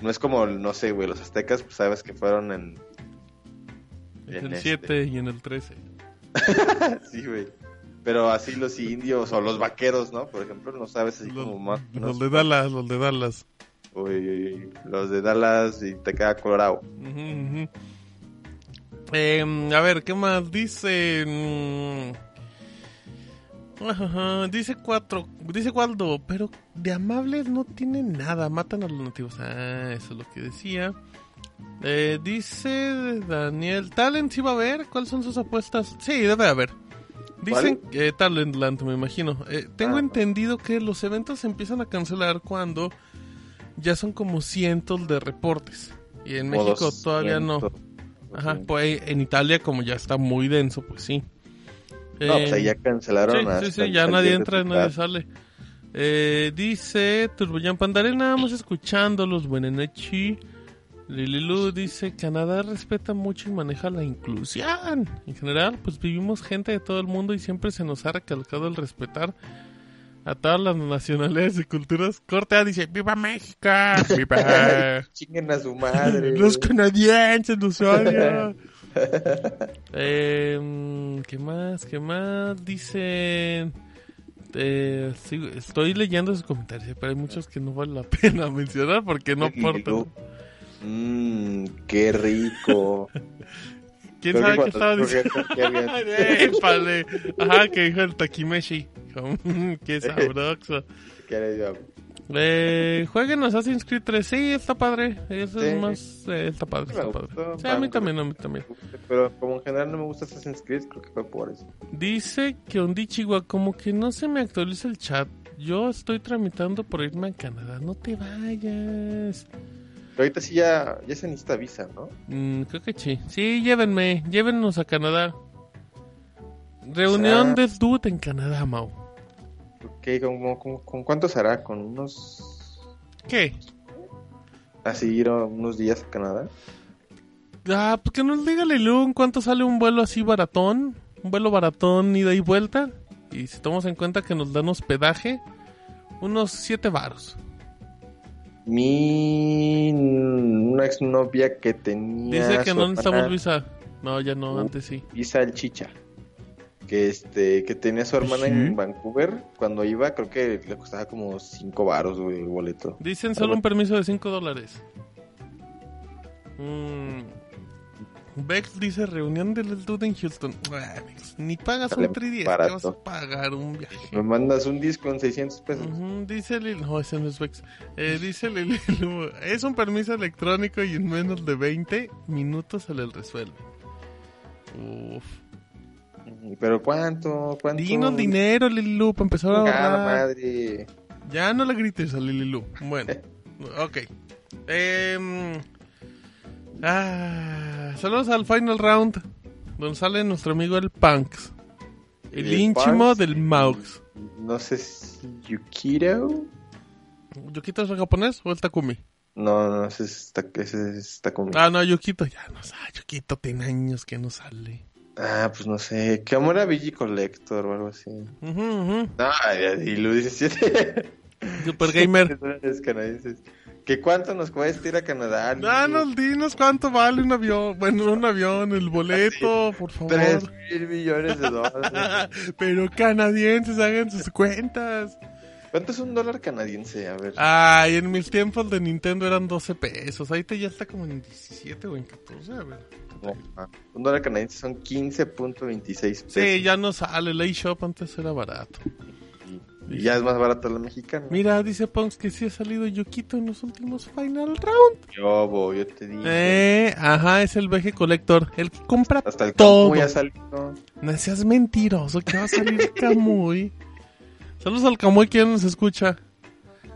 No es como, no sé, güey, los aztecas, pues sabes que fueron en... En En el este. 7 y en el 13. sí, güey. Pero así los indios o los vaqueros, ¿no? Por ejemplo, no sabes así Los, como más... los de Dallas, los de Dallas. Uy, uy, uy, los de Dallas y te queda colorado. Em, a ver, ¿qué más dice? Mm. Ajá, dice cuatro, dice Waldo, pero de amables no tienen nada, matan a los nativos. Ah, eso es lo que decía. Eh, dice Daniel, ¿Talent sí va a haber? ¿Cuáles son sus apuestas? Sí, debe haber. Dicen que Talentland, me imagino. Eh, tengo Ah. entendido que los eventos se empiezan a cancelar cuando ya son como cientos de reportes. Y en México todavía no. 200. Ajá, pues en Italia como ya está muy denso, pues sí. No, pues Eh, ahí ya cancelaron. Sí, hasta sí, sí, ya nadie entra, nadie sale. Eh, dice Turboyan Pandarena, vamos escuchándolos, buenas noches. Lililu dice, Canadá respeta mucho y maneja la inclusión. En general, pues vivimos gente de todo el mundo y siempre se nos ha recalcado el respetar a todas las nacionalidades y culturas. Corte A dice, ¡Viva México! ¡Viva! Chinguen a su madre. Los canadienses nos odian. Eh, ¿Qué más? ¿Qué más? Dicen... eh, estoy leyendo sus comentarios, pero hay muchos que no vale la pena mencionar porque no aportan. Mmm, qué rico. ¿Quién Creo sabe qué estaba diciendo? Épale. Ajá, que dijo el Takimeshi. Mm, qué sabroso. yo. Eh, jueguen Assassin's Creed 3. Sí, está padre. Eso Sí. es más. eh, está padre, Me está padre. gustó. Sí, a mí también, a mí también. Pero como en general no me gusta Assassin's Creed, creo que fue por eso. Dice que Ondichigua, como que no se me actualiza el chat. Yo estoy tramitando por irme a Canadá. No te vayas. Pero ahorita sí ya, ya se necesita visa, ¿no? Mm, creo que sí. Sí, llévenme. Llévennos a Canadá. Reunión del Dude en Canadá, Mau. Ok, ¿con, con, con cuántos hará? ¿Con unos... ¿Qué? así ir unos días a Canadá? Ah, pues que nos diga Lilú cuánto sale un vuelo así baratón. Un vuelo baratón ida y vuelta. Y si tomamos en cuenta que nos dan hospedaje, unos 7 varos. Mi... Una exnovia que tenía... Dice que no necesitamos visa. No, ya no, Uh. antes sí. Visa el chicha. Que este, que tenía su hermana en Vancouver. Cuando iba, creo que le costaba como 5 varos, güey, el boleto. Dicen solo un permiso de 5 dólares. Mm. Bex dice reunión del Dude en Houston. Bex, ni pagas Sale un 310, barato. te vas a pagar un viaje. Me mandas un disco en 600 pesos. Ujú, dice Lil... No, ese no es Bex. Eh, dice Lililu, es un permiso electrónico y en menos de 20 minutos se le resuelve. Uf. Pero ¿cuánto? ¿Cuánto? Dinos dinero, Lililu, para empezar a ahorrar. madre. Ya no le grites a Lililu. Bueno, ok. Em, ah, saludos al final round, donde sale nuestro amigo el Punks. El, El ínchimo Punks. del Maux. No sé si Yukiro. ¿Yukito es el japonés o el Takumi? No, no, ese ese está con... Ah, no, Yukito ya no sabe. Yukito tiene años que no sale. Ah, pues no sé. ¿Qué amor a Collector o algo así? No, y lo 17 Super Gamer. ¿Que cuánto nos cuesta ir a Canadá? Danos, dinos cuánto vale un avión. Bueno, no un avión, el boleto, por favor. 3 mil millones de dólares. Pero canadienses, hagan sus cuentas. ¿Cuánto es un dólar canadiense? A ver. Ay, en mis tiempos de Nintendo eran 12 pesos. Ahorita ya está como en 17 o en 14. A ver. No, ah, un dólar canadiense son 15.26 pesos. Sí, ya no sale. El shop antes era barato. Y ya es más barato la mexicana. Mira, dice Punks que sí ha salido Yokito en los últimos Final Round. Yo, bo, yo te digo. Eh, ajá, es el VG Collector. El que compra Hasta el todo. campo ya salió. No seas mentiroso, que va a salir Camuy. Saludos al Camuy que ya nos escucha.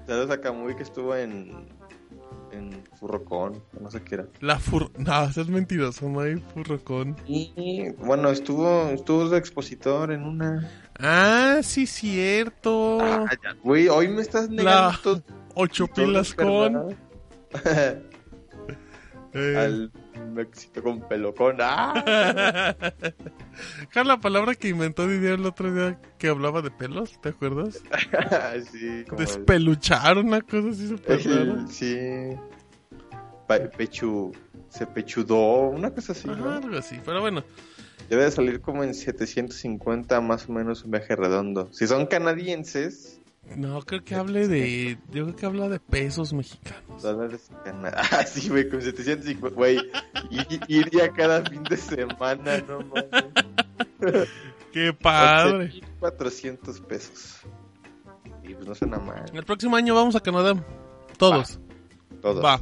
Saludos a Camuy que estuvo en. En Furrocón, no sé qué era. La fur... No, seas mentiroso, no hay furrocón. Y bueno, estuvo, estuvo de expositor en una. Ah, sí, cierto. Ah, ya, Güey, hoy me estás negando La ocho pilas con... Eh, Al éxito con pelocón. ¡Ah! ¿Cuál es la palabra que inventó Didier el otro día que hablaba de pelos? ¿Te acuerdas? sí, como. Despeluchar, una cosa así súper rara. sí. Pechu. Se pechudó, una cosa así, Ajá, ¿no? algo así, pero bueno. Debe de salir como en 750 más o menos un viaje redondo. Si son canadienses, No, creo que hable de... Yo creo que habla de pesos mexicanos. dólares cana- Ah, sí, güey, con 750, güey. Iría cada fin de semana, no mames. ¡Qué padre! 400 pesos. Y pues no suena mal. El próximo año vamos a Canadá. Todos. Todos. Va.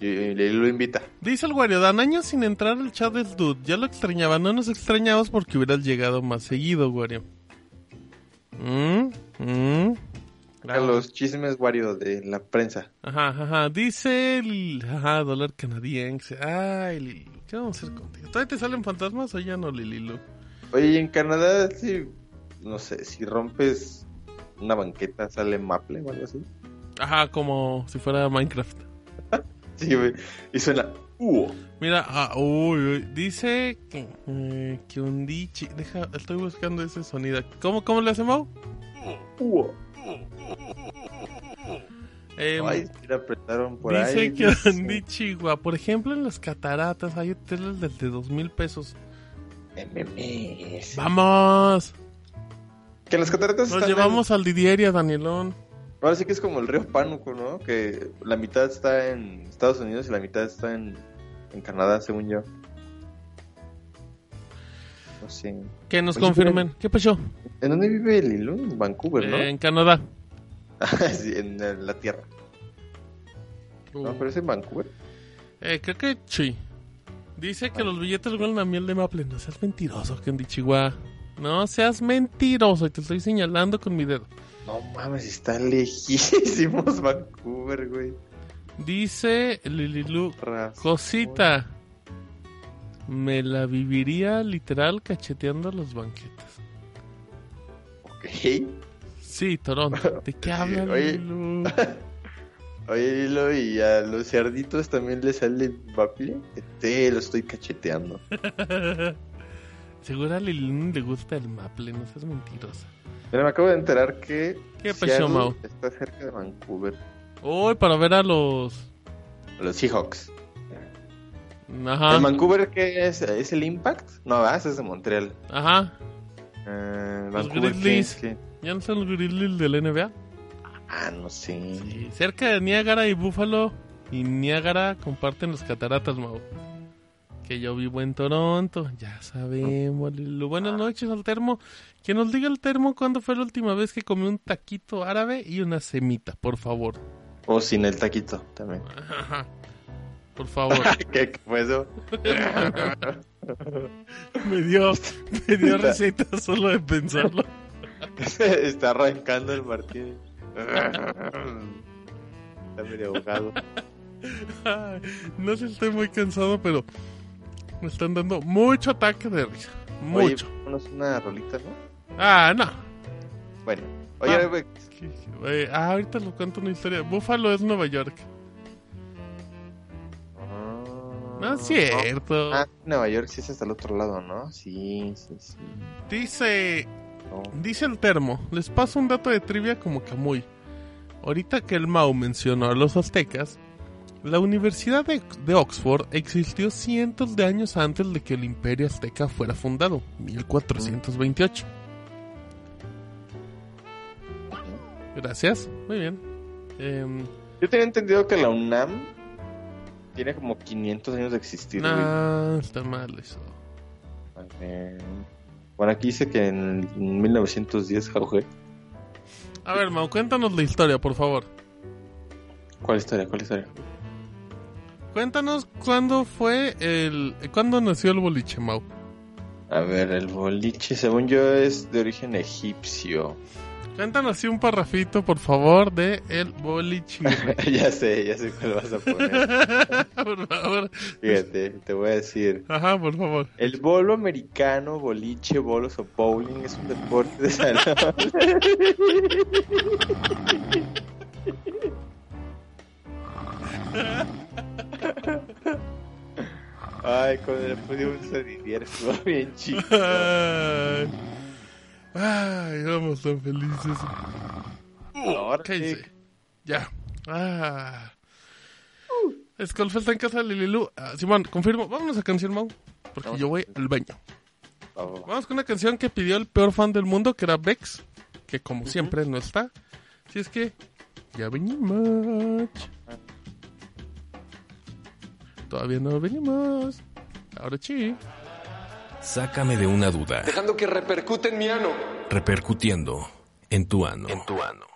Y, lo invita. Dice el Wario, dan años sin entrar al chat del dude. Ya lo extrañaba, no nos extrañabas porque hubieras llegado más seguido, Wario. ¿Mm? ¿Mm? A los chismes Wario de la prensa. Ajá, ajá. Dice el ajá, dólar canadiense. Ay, Lililu, ¿qué vamos a hacer contigo? ¿Todavía te salen fantasmas o ya no, Lililu? Oye, y en Canadá, si, no sé, si rompes una banqueta, sale Maple o algo así. Ajá, como si fuera Minecraft. Sí, güey. Y suena, uh, Mira, ah, uy, uy, dice que, eh, que un dichi... Deja, estoy buscando ese sonido. ¿Cómo, cómo le hace Mau? uh. Eh, Ay, por dice ahí. que dice. un dichigua. Por ejemplo, en las cataratas hay hoteles desde dos mil pesos. ¡Vamos! Que las cataratas Nos llevamos al Didier y a Danielón. Ahora sí que es como el río Pánuco, ¿no? Que la mitad está en Estados Unidos y la mitad está en, en Canadá, según yo. No sé. Que nos Oye, confirmen. ¿Qué pasó? ¿En dónde vive Lilo? En Vancouver, ¿no? Eh, en Canadá. sí, en la tierra. ¿No? Pero es en Vancouver. Eh, creo que sí. Dice que los billetes huelen a miel de maple. No seas mentiroso, Kendi Chihuahua. No seas mentiroso. Y te estoy señalando con mi dedo. No mames, está lejísimos Vancouver, güey. Dice Lililu. Cosita. Me la viviría literal cacheteando los banquetes. Ok. Sí, Toronto. ¿De qué habla Oye. Lililu? Oye, Lilo, ¿y a los cerditos también les sale maple? Te lo estoy cacheteando. Seguro a Lililu le gusta el maple. No seas mentirosa. Mira, me acabo de enterar que ¿Qué pasó, Seattle está cerca de Vancouver. Uy, para ver a los. Los Seahawks. Ajá. ¿En Vancouver qué es? ¿Es el Impact? No, ese es de Montreal. Ajá. Eh, Los Vancouver, ¿qué Grizzlies. ¿Ya no son los Grizzlies de la NBA? Ah, no sé. Sí, cerca de Niágara y Búfalo y Niágara comparten las cataratas, Mau. Que yo vivo en Toronto, ya sabemos. Lilo. Buenas noches al termo. Que nos diga el termo cuándo fue la última vez que comió un taquito árabe y una semita, por favor. O sin el taquito también. Ajá. Por favor. ¿Qué, qué fue eso? me dio, me dio receta solo de pensarlo. Está arrancando el Martín. Está medio ahogado. No sé si estoy muy cansado, pero me están dando mucho ataque de risa. Mucho. Oye, ponnos una rolita, ¿no? Ah, no. Bueno. Oye, Ah. güey, ¿Qué- eh, ah, ahorita les cuento una historia. Búfalo es Nueva York. No es cierto. Ah, Nueva York sí es hasta el otro lado, ¿no? Sí, sí, sí. Dice, No. dice el termo. Les paso un dato de trivia como Camuy. Ahorita que el Mau mencionó a los aztecas, la Universidad de, de Oxford existió cientos de años antes de que el Imperio Azteca fuera fundado, 1428. Gracias, muy bien. Em, Yo tenía entendido que la UNAM tiene como 500 años de existir. güey. no, está mal eso. Eh, Bueno, aquí dice que en 1910 jauge. A ver, Mau, cuéntanos la historia, por favor. ¿Cuál historia? ¿Cuál historia? Cuéntanos cuándo fue el... ¿Cuándo nació el boliche, Mau? A ver, el boliche, según yo, es de origen egipcio. Cuéntanos así un parrafito, por favor, de el boliche. ya sé, ya sé cuál vas a poner. por favor. Fíjate, te voy a decir. Ajá, por favor. El bolo americano, boliche, bolos o bowling es un deporte de salón. Ay, cuando le pusimos a Didier estuvo bien chido. Ay, vamos tan felices. Ahora Cállense. sí. Ya. Ah. Escolfe está en casa de Lililu. Ah, Simón, confirmo. Vámonos a canción, Mau. Porque yo voy al baño. Va, va, va. Vamos con una canción que pidió el peor fan del mundo, que era Bex. Que como siempre no está. Si es que ya venimos. Todavía no venimos. Ahora sí. Sácame de una duda. Dejando que repercute en mi ano. Repercutiendo en tu ano. En tu ano.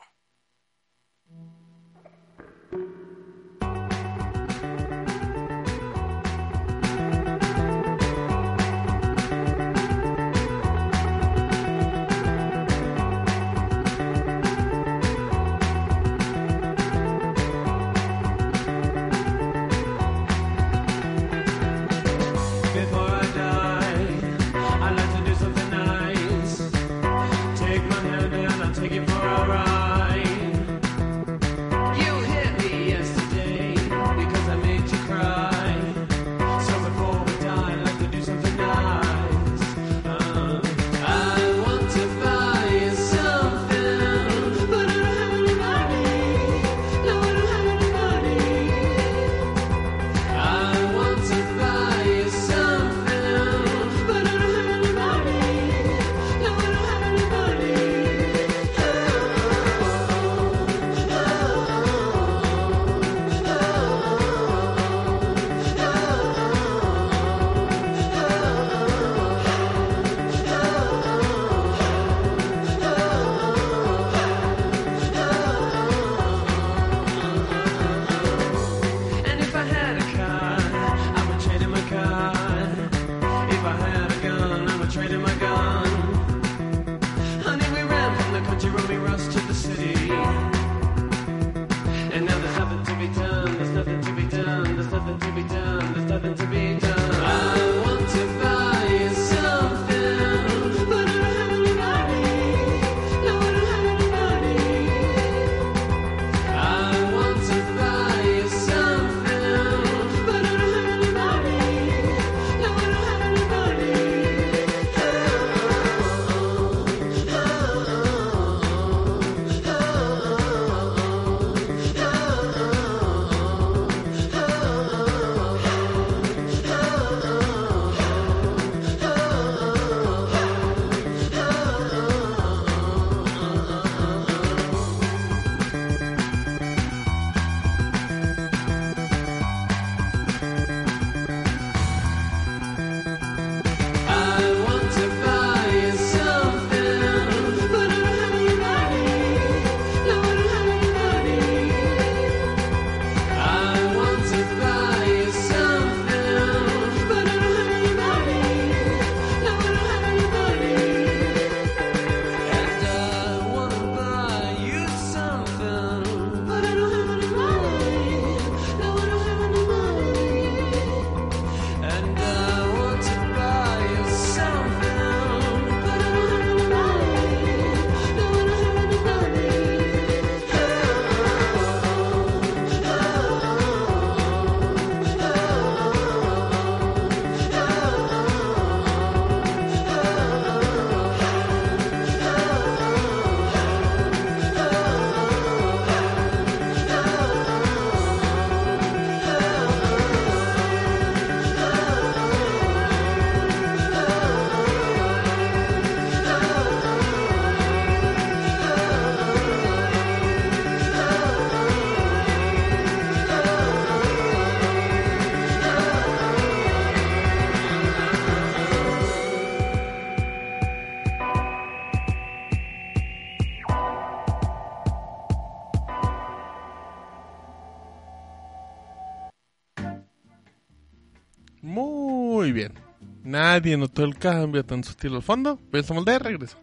Nadie notó el cambio tan sutil al fondo. Pensamos de regreso.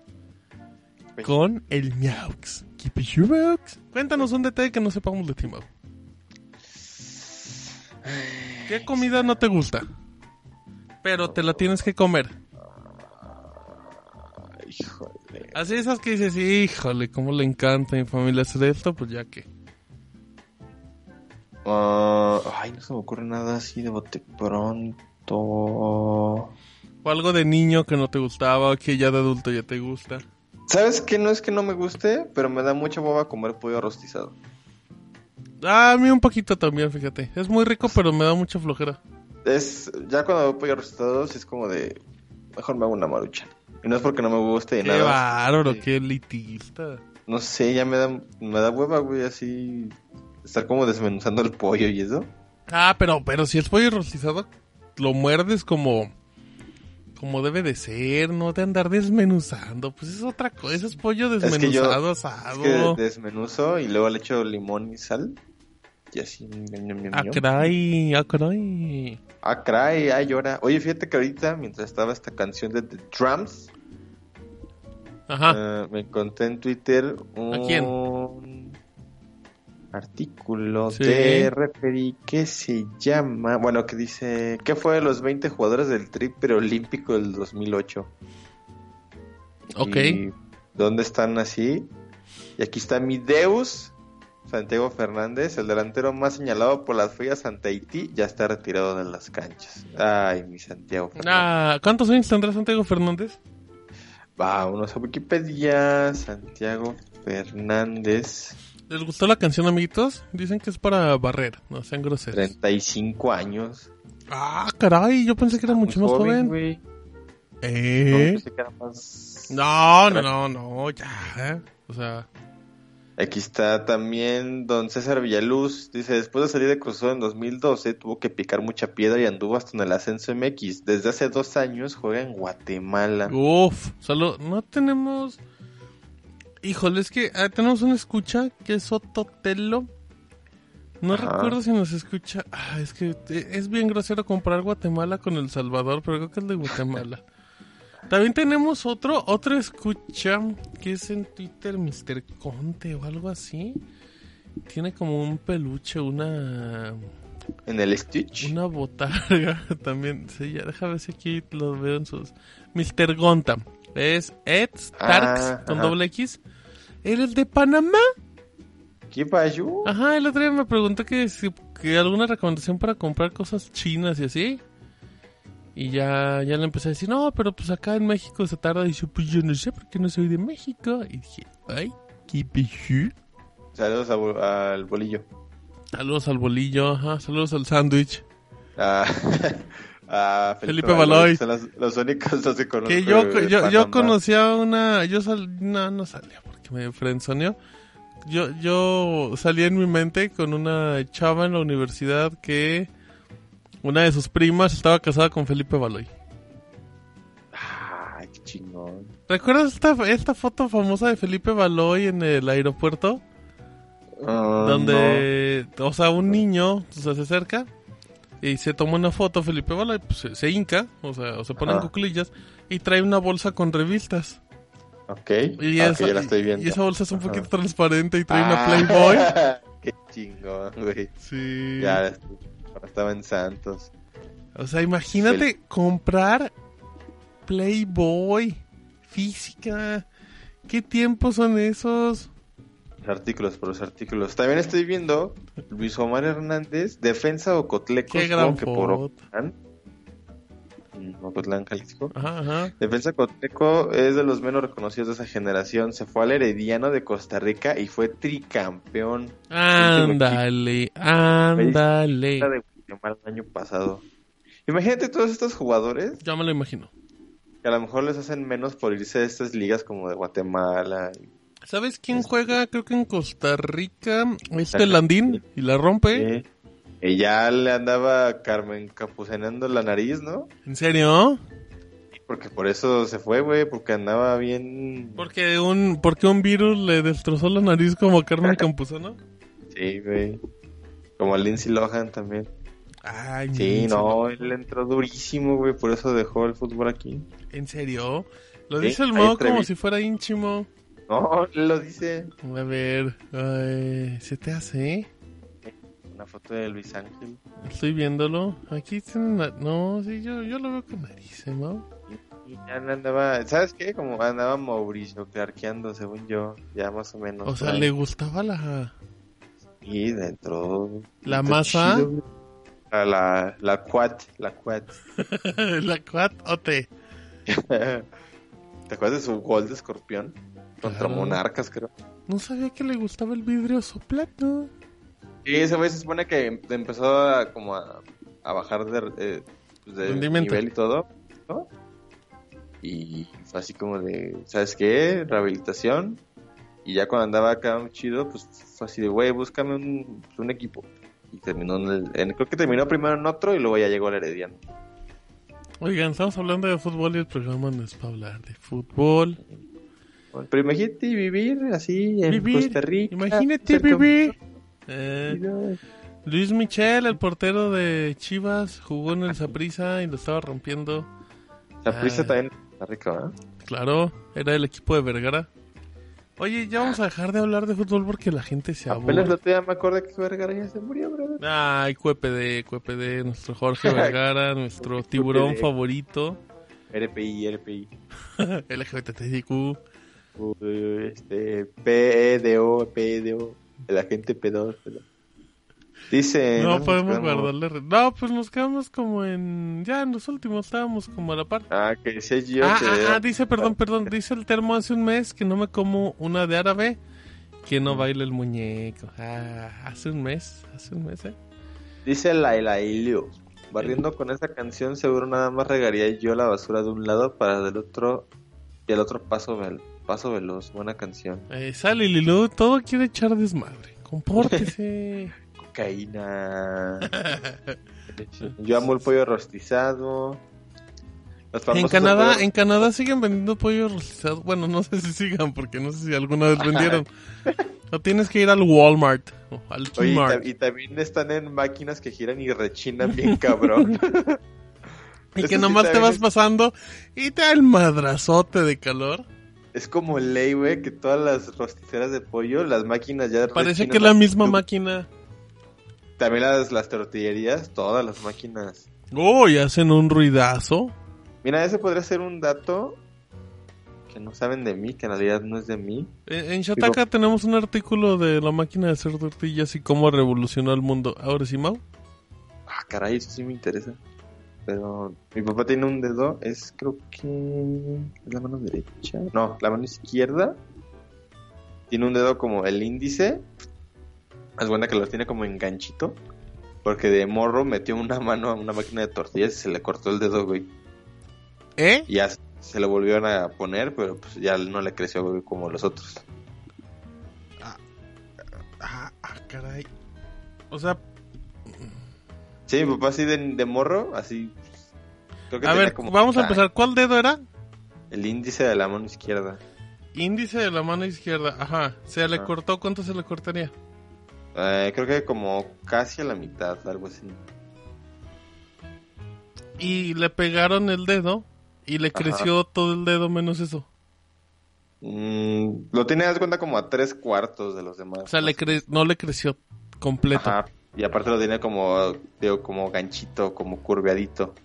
Con el Miaux. Cuéntanos un detalle que no sepamos de ti, Mau. ¿Qué comida no te gusta? Pero te la tienes que comer. Híjole. Así esas que dices, híjole, cómo le encanta a mi familia hacer esto, pues ya que. Ah, ay, no se me ocurre nada así de bote pronto. O algo de niño que no te gustaba, o que ya de adulto ya te gusta. ¿Sabes qué? No es que no me guste, pero me da mucha boba comer pollo rostizado. Ah, a mí un poquito también, fíjate. Es muy rico, pero me da mucha flojera. Es, ya cuando veo pollo rostizado, sí es como de, mejor me hago una marucha. Y no es porque no me guste Qué nada. bárbaro, Sí. qué elitista. No sé, ya me da, me da hueva, güey, así, estar como desmenuzando el pollo y eso. Ah, pero, pero si es pollo rostizado, lo muerdes como, como debe de ser, no de andar desmenuzando. Pues es otra cosa, es pollo Es que yo- desmenuzado, Es asado. que desmenuzo y luego le echo limón y sal. Y así, Ah, caray, ah, caray. Ah, caray, ah, llora. Oye, fíjate que ahorita, mientras estaba esta canción de The Drums, Ajá. eh, me encontré en Twitter un ¿A quién? Artículo Sí. de referí que se llama, bueno, que dice, ¿qué fue de los 20 jugadores del Tri preolímpico del 2008? ok. Y ¿Dónde están así? Y aquí está mi Deus, Santiago Fernández, el delantero más señalado por las frías ante Haití, ya está retirado de las canchas. Ay, mi Santiago Fernández. Ah, ¿Cuántos años tendrá Santiago Fernández? Vámonos a Wikipedia. Santiago Fernández, ¿Les gustó la canción, amiguitos? Dicen que es para barrer, no sean groseros. 35 años. Ah, caray, yo pensé que era mucho más joven. No, ¿Eh? pensé que era más- No, no, no, no, ya. ¿eh? O sea, Aquí está también don César Villaluz. Dice, después de salir de Cruz Azul en 2012, tuvo que picar mucha piedra y anduvo hasta en el ascenso MX. Desde hace dos años juega en Guatemala. uff, solo no tenemos. Híjole, es que ah, tenemos una escucha que es Ototelo. No Ajá. recuerdo si nos escucha. Ah, es que eh, es bien grosero comparar Guatemala con El Salvador, pero creo que es de Guatemala. También tenemos otro, otro escucha que es en Twitter, Mr. Conte o algo así. Tiene como un peluche, una En el Stitch. una botarga también. Sí, ya deja ver si aquí lo veo en sus. Mr. Gonta. Es Ed Starks Ah, con ajá. doble X. Él es de Panamá. ¿Qué pasó? Ajá, el otro día me preguntó que, si, que alguna recomendación para comprar cosas chinas y así. Y ya, ya le empecé a decir, no, pero pues acá en México se tarda. Y dice, pues yo no sé por qué no soy de México. Y dije, ay, qué pichu. Saludos a al bolillo. Saludos al bolillo, ajá, saludos al sándwich. A, a Felipe Baloy. Son los, los únicos dos que conozco. Que yo, yo, yo conocía una. Yo sal, no, no salía me frenzoneó. Yo, yo salía en mi mente con una chava en la universidad que una de sus primas estaba casada con Felipe Baloy. Ay, qué chingón. ¿Recuerdas esta, esta foto famosa de Felipe Baloy en el aeropuerto? Ah, donde, o sea, un niño o sea, se acerca y se toma una foto Felipe Baloy, pues, se, se hinca, o sea, o se pone en Ajá. cuclillas y trae una bolsa con revistas. Ok. Y, Ah, esa, ok, ya la estoy viendo. y esa bolsa es un Ajá. poquito transparente y trae una Ah, Playboy. qué chingón, güey. Sí. Ya ahora estaba en Santos. O sea, imagínate comprar Playboy física. ¿Qué tiempos son esos? Los artículos, por los artículos. También estoy viendo Luis Omar Hernández, defensa supongo gran que por foto. Mm, Ocotlán, Jalisco. Ajá, ajá. Defensa Ocotleco es de los menos reconocidos de esa generación. Se fue al Herediano de Costa Rica y fue tricampeón. Ándale, ándale. de Guatemala el año pasado. Imagínate todos estos jugadores Ya me lo imagino. que a lo mejor les hacen menos por irse a estas ligas como de Guatemala. ¿Sabes quién juega? Creo que en Costa Rica. Este. Landín. Y la rompe. Y ya le andaba Carmen capucenando la nariz, ¿no? ¿En serio? Porque por eso se fue, güey, porque andaba bien... Porque un, porque un virus le destrozó la nariz como a Carmen Campuzano. Sí, güey. Como a Lindsay Lohan también. Ay, Sí, no, él entró durísimo, güey, por eso dejó el fútbol aquí. ¿En serio? Lo Sí, dice el modo como si fuera ínchimo. No, lo dice. A ver, ay, ¿se te hace? Una foto de Luis Ángel. Estoy viéndolo. Aquí tiene una... No, sí, yo, yo lo veo con narices, ¿no? Y ya andaba, ¿sabes qué? Como andaba Mauricio clarqueando, según yo, ya más o menos. O sea, ahí. le gustaba la... Y dentro. ¿La masa? chido, la, la quad, la quad. la quad ote. ¿Te acuerdas de su gol de escorpión? Contra Claro. Monarcas, creo. No sabía que le gustaba el vidrio soplado. Y ese güey se supone que em- empezó a, como a, a bajar de, eh, pues, de nivel y todo, ¿no? Y fue así como de, ¿sabes qué? Rehabilitación. Y ya cuando andaba acá chido, pues fue así de, güey, búscame un, pues, un equipo. Y terminó en el, en- creo que terminó primero en otro y luego ya llegó al Herediano. Oigan, estamos hablando de fútbol y el programa no es para hablar de fútbol. Pero imagínate vivir así en Vivir, Costa Rica. Imagínate vivir. Eh, Luis Michel, el portero de Chivas, jugó en el Saprissa y lo estaba rompiendo. Saprissa Ah. también está rico, ¿eh? Claro, era el equipo de Vergara. Oye, ya vamos a dejar de hablar de fútbol porque la gente se Apenas aburre. otro día me acordé que Vergara ya se murió, brother. Ay, QPD, QPD, nuestro Jorge Vergara, nuestro tiburón QPD. favorito. RPI, RPI. LGBTQ. Este, PEDO, PEDO, el agente pedófilo. Dice. No podemos quedamos- guardarle. No, pues nos quedamos como en. Ya en los últimos estábamos como a la par. Ah, que decía yo Ah, que. ah, ah, dice, perdón, perdón. Dice el termo hace un mes que no me como una de árabe. Que no baila el muñeco. Ah, hace un mes. Hace un mes, eh. Dice Laila Ilio. Barriendo con esa canción, seguro nada más regaría yo la basura de un lado para del otro. Y el otro paso, vel- paso veloz. Buena canción. Eh, sale Lilo, todo quiere echar desmadre. Compórtese. Cocaína. yo amo el pollo rostizado. En Canadá, pollo- en Canadá siguen vendiendo pollo rostizado. Bueno, no sé si sigan, porque no sé si alguna vez vendieron. o tienes que ir al Walmart o al Oye, y, y también están en máquinas que giran y rechinan bien cabrón. Y que sí nomás te vas pasando y te da el madrazote de calor. Es como ley, güey, que todas las rosticeras de pollo, las máquinas ya Parece que es la misma tú- máquina. También las, las tortillerías, todas las máquinas. Oh, y hacen un ruidazo. Mira, ese podría ser un dato que no saben de mí, que en realidad no es de mí. En en Shataka tenemos un artículo de la máquina de hacer tortillas y cómo revolucionó el mundo. Ahora sí, Mau. Ah, caray, eso sí me interesa. Pero mi papá tiene un dedo, es creo que es la mano derecha. No, la mano izquierda. Tiene un dedo como el índice. Haz cuenta que lo tiene como enganchito. Porque de morro metió una mano a una máquina de tortillas y se le cortó el dedo, güey. ¿Eh? Y ya se lo volvieron a poner, pero pues ya no le creció, güey, como los otros. Ah, ah, caray. O sea, Sí, mi papá así de, de morro, así. Creo que a ver, como vamos a empezar. ¿Cuál dedo era? El índice de la mano izquierda. Índice de la mano izquierda. Ajá. Se le Ah. cortó. ¿Cuánto se le cortaría? Eh, creo que como casi a la mitad, algo así. Y le pegaron el dedo y le Ajá. creció todo el dedo menos eso. Mm, lo tiene, de cuenta, como a tres cuartos de los demás. O sea, le cre- no le creció completo. Ajá. Y aparte lo tiene como, digo, como ganchito, como curveadito.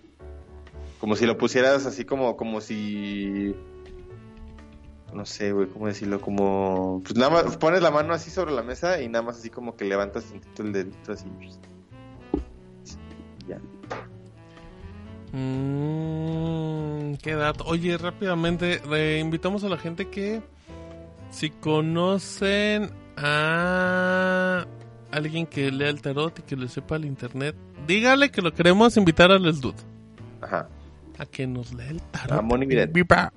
Como si lo pusieras así como, como si... No sé, güey, ¿cómo decirlo? Como... Pues nada más pones la mano así sobre la mesa y nada más así como que levantas tantito el dedito así. Ya. Mm, qué dato. Oye, rápidamente, invitamos a la gente que si conocen a alguien que lea el tarot y que le sepa el internet, dígale que lo queremos invitar al Esdud. Ajá. A que nos lea el tarot. A Moni Miret. Viva.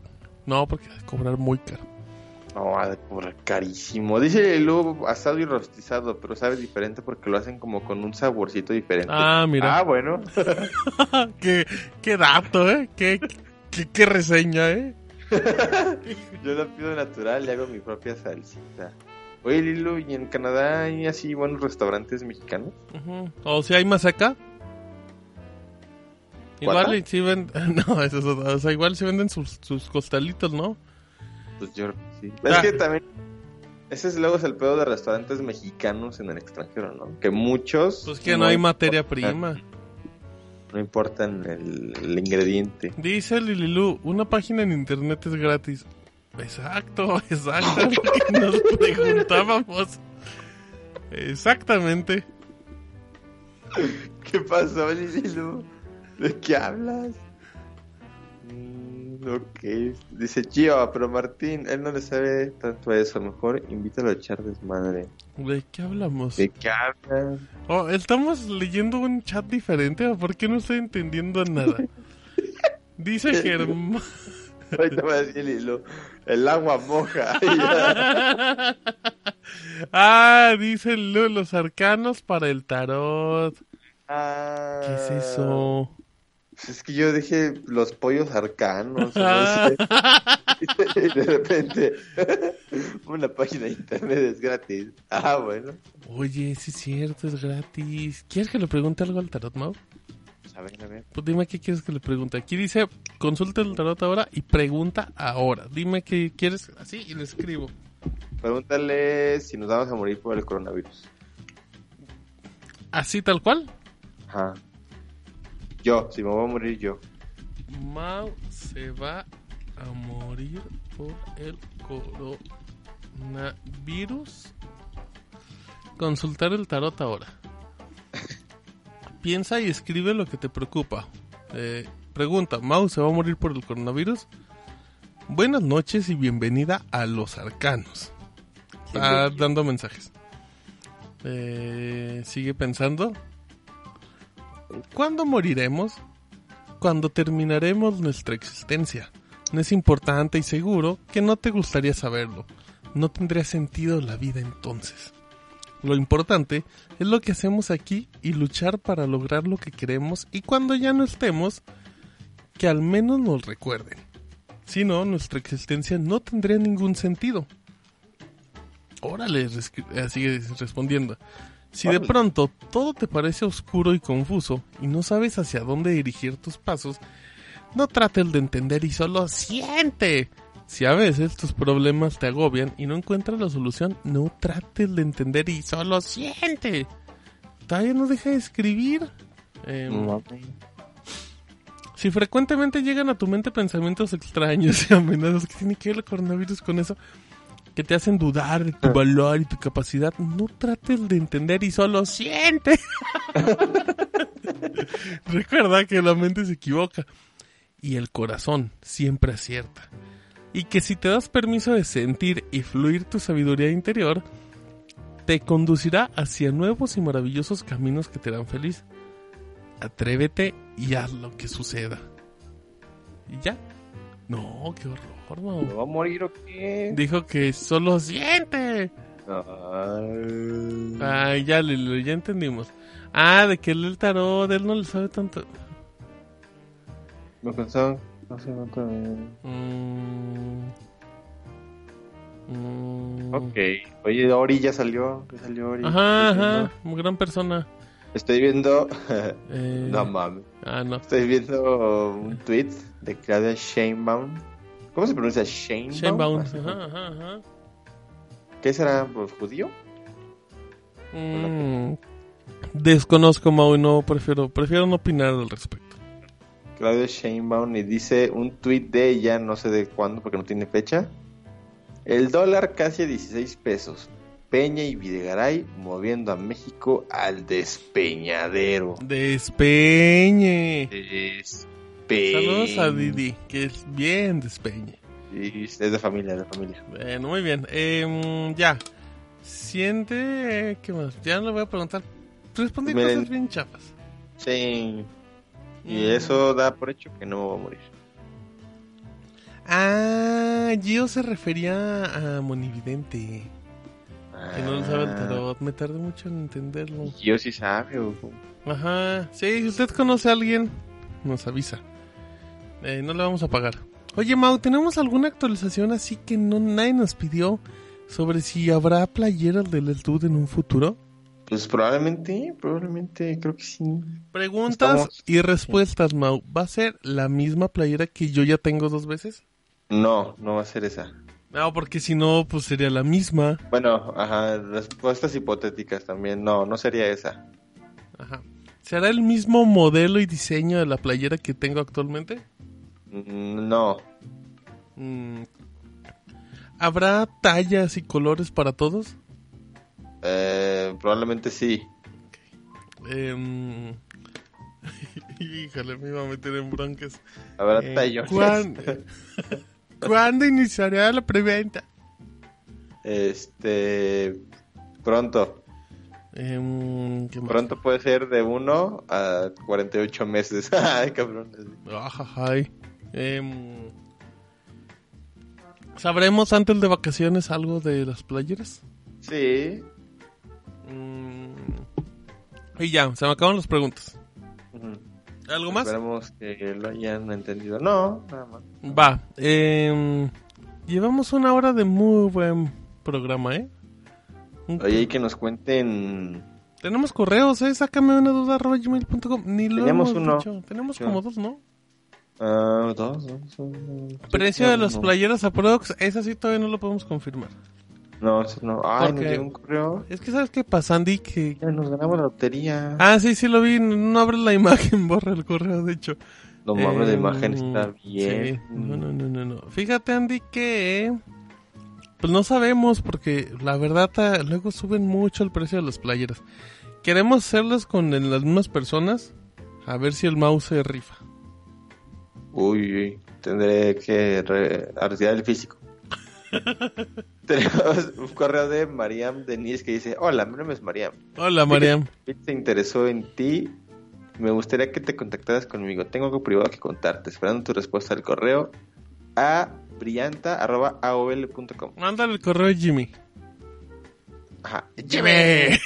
No, porque va a cobrar muy caro. No, ha de cobrar carísimo. Dice el lobo asado y rostizado, pero sabe diferente porque lo hacen como con un saborcito diferente. Ah, mira. Ah, bueno. qué, qué dato, ¿eh? Qué, qué, qué reseña, ¿eh? Yo lo pido natural y hago mi propia salsita. Oye, Lilo, ¿y en Canadá hay así buenos restaurantes mexicanos? Ujú. O si hay más acá. Igual y sí venden... No, eso. O sea, igual sí venden sus, sus costalitos, ¿no? Pues yo sí. Ah. Es que también. Ese es luego es el pedo de restaurantes mexicanos en el extranjero, ¿no? Que muchos. Pues que no hay materia importan- prima. No importan el, el ingrediente. Dice Lililu, una página en internet es gratis. Exacto, exacto. lo Nos preguntábamos. Exactamente. ¿Qué pasó, Lililu? ¿De qué hablas? Mm, ok. Dice Chio, pero Martín, él no le sabe tanto a eso. Mejor invítalo a echar desmadre. ¿De qué hablamos? ¿De qué hablas? Oh, estamos leyendo un chat diferente. ¿o ¿Por qué no estoy entendiendo nada? Dice Germán. Ahorita va a decir Lililu. El agua moja. ah, dice Lu, los arcanos para el tarot. Ah, ¿Qué es eso? Es que yo dije los pollos arcanos. o no sé. y de repente, una página de internet es gratis. Ah, bueno. Oye, sí es cierto, es gratis. ¿Quieres que le pregunte algo al tarot, Mau? Pues, a ver, a ver. Pues dime qué quieres que le pregunte. Aquí dice, consulta el tarot ahora y pregunta ahora. Dime qué quieres, así y le escribo. Pregúntale si nos vamos a morir por el coronavirus. Así tal cual. Ajá. Yo, si me voy a morir yo. Mau se va a morir por el coronavirus. Consultar el tarot ahora. Piensa y escribe lo que te preocupa. Eh, pregunta, ¿Mau se va a morir por el coronavirus? Buenas noches y bienvenida a Los Arcanos. Está dando mensajes. Eh, sigue pensando. ¿Cuándo moriremos? Cuando terminaremos nuestra existencia. No es importante y seguro que no te gustaría saberlo. No tendría sentido la vida entonces. Lo importante es lo que hacemos aquí y luchar para lograr lo que queremos y cuando ya no estemos, que al menos nos recuerden. Si no, nuestra existencia no tendría ningún sentido. Órale, eh, sigue respondiendo. Si de pronto todo te parece oscuro y confuso y no sabes hacia dónde dirigir tus pasos, no trates de entender y solo siente. Si a veces tus problemas te agobian y no encuentras la solución, no trates de entender y solo siente. Todavía no deja de escribir. Em, si frecuentemente llegan a tu mente pensamientos extraños y amenazas que tienen que ver el coronavirus con eso, que te hacen dudar de tu valor y tu capacidad, no trates de entender y solo siente. Recuerda que la mente se equivoca y el corazón siempre acierta. Y que si te das permiso de sentir y fluir tu sabiduría interior, te conducirá hacia nuevos y maravillosos caminos que te harán feliz. Atrévete y haz lo que suceda. ¿Y ya? No, qué horror, Mau. ¿Me va a morir o qué? Dijo que solo siente. Ay. Ay, ya, Lilo, ya entendimos. Ah, de que él el tarot, él no le sabe tanto. Me pensaba, no sé cuánto. Mm. Mm. Ok. Oye, Ori ya salió. Ya salió Ori. Ajá, ajá, muy gran persona. Estoy viendo. Eh, no mames. Ah, no. Estoy viendo un tweet de Claudia Sheinbaum. ¿Cómo se pronuncia Sheinbaum? Shanebaum. Así, ¿no? Ajá, ajá, ajá. ¿Qué será? Pues, ¿Judío? Mm, Desconozco, Mau, y no prefiero, prefiero no opinar al respecto. Claudia Sheinbaum y dice un tweet de ella, no sé de cuándo porque no tiene fecha. El dólar casi a 16 pesos. Peña y Videgaray moviendo a México al despeñadero. Despeñe. Despeñe. Saludos a Didi, que es bien despeñe. Y es de familia, es de familia. Bueno, muy bien. Em, ya. Siente. ¿Qué más? Ya no le voy a preguntar. Respondí Miren. cosas bien chafas. Sí. Y Mm. eso da por hecho que no va a morir. Ah, Gio se refería a Monividente. Que no lo sabe el Ah, tarot. Me tardé mucho en entenderlo. Yo sí sabe. o- Ajá. Sí, si usted conoce a alguien, nos avisa. Eh, no le vamos a pagar. Oye, Mau, ¿tenemos alguna actualización así que no nadie nos pidió sobre si habrá playeras del Etud en un futuro? Pues probablemente, probablemente, creo que sí. Preguntas Estamos- y respuestas, Mau. ¿Va a ser la misma playera que yo ya tengo dos veces? No, no va a ser esa. No, porque si no, pues sería la misma. Bueno, ajá, respuestas hipotéticas también. No, no sería esa. Ajá. ¿Será el mismo modelo y diseño de la playera que tengo actualmente? Mm, No, Mm. ¿Habrá tallas y colores para todos? Eh, probablemente sí. Em, Híjole, me iba a meter en broncas. Habrá Eh, tallones. ¿cuán- ¿Cuándo iniciará la preventa? Este, pronto. Em. Pronto puede ser de 1 a 48 meses. Ay, cabrón. Ajajay. Em, ¿Sabremos antes de vacaciones algo de las playeras? Sí. Mm, y ya, se me acaban las preguntas. ¿Algo más? Esperemos que lo hayan entendido. No, nada más. Va. em, llevamos una hora de muy buen programa, ¿eh? Oye, y que nos cuenten. Tenemos correos, ¿eh? Sácame una duda arroba gmail.com. Ni lo Teníamos hemos uno. dicho. Tenemos como dos, ¿no? ah, dos, dos, dos, dos. Precio de las playeras aprox. Esa sí todavía no lo podemos confirmar. No, eso no. Ay, Porque- nos llegó un correo. Es que, ¿sabes qué pasa, Andy? Que... Ya nos ganamos la lotería. Ah, sí, sí lo vi. No abre la imagen, borra el correo, de hecho. no mames, la Em, imagen está bien. sí. No, no, no, no, no. Fíjate, Andy, que... Pues no sabemos porque la verdad ah, luego suben mucho el precio de las playeras. Queremos hacerlas con las mismas personas. A ver si el mouse se rifa. Uy, uy, tendré que re- retirar el físico. Tenemos un correo de Mariam Denise que dice: Hola, mi nombre es Mariam. Hola, Mariam. Se interesó en ti. Me gustaría que te contactaras conmigo. Tengo algo privado que contarte. Esperando tu respuesta al correo a brillanta.aol.com. Mándale el correo a Jimmy. Ajá. Jimmy.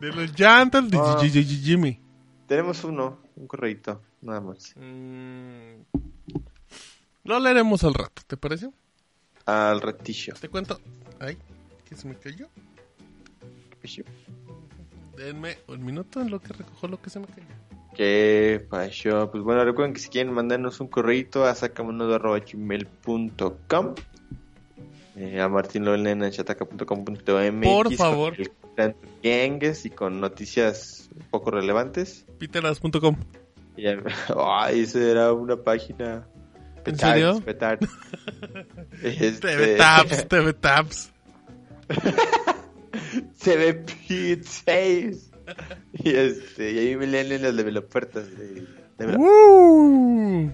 De los llantas de G- Jimmy. Tenemos uno, un correito, nada más. Mm, Lo leeremos al rato, ¿te parece? Al ratillo. Te cuento. Ay, que se me cayó. Denme un minuto en lo que recojo lo que se me cayó. ¿Qué pasó? Pues bueno, recuerden que si quieren mandarnos un correito a sacamono.gmail.com eh, a Martín Lolen en chataca.com.mx Por favor. con el y con noticias poco relevantes. Ya- Ay, esa era una página. ¿En serio? Petard. Este, TV Tabs, TV Tabs. Se ve Pete 6. Y este, y ahí me leen en las developertas. De, de- Uh,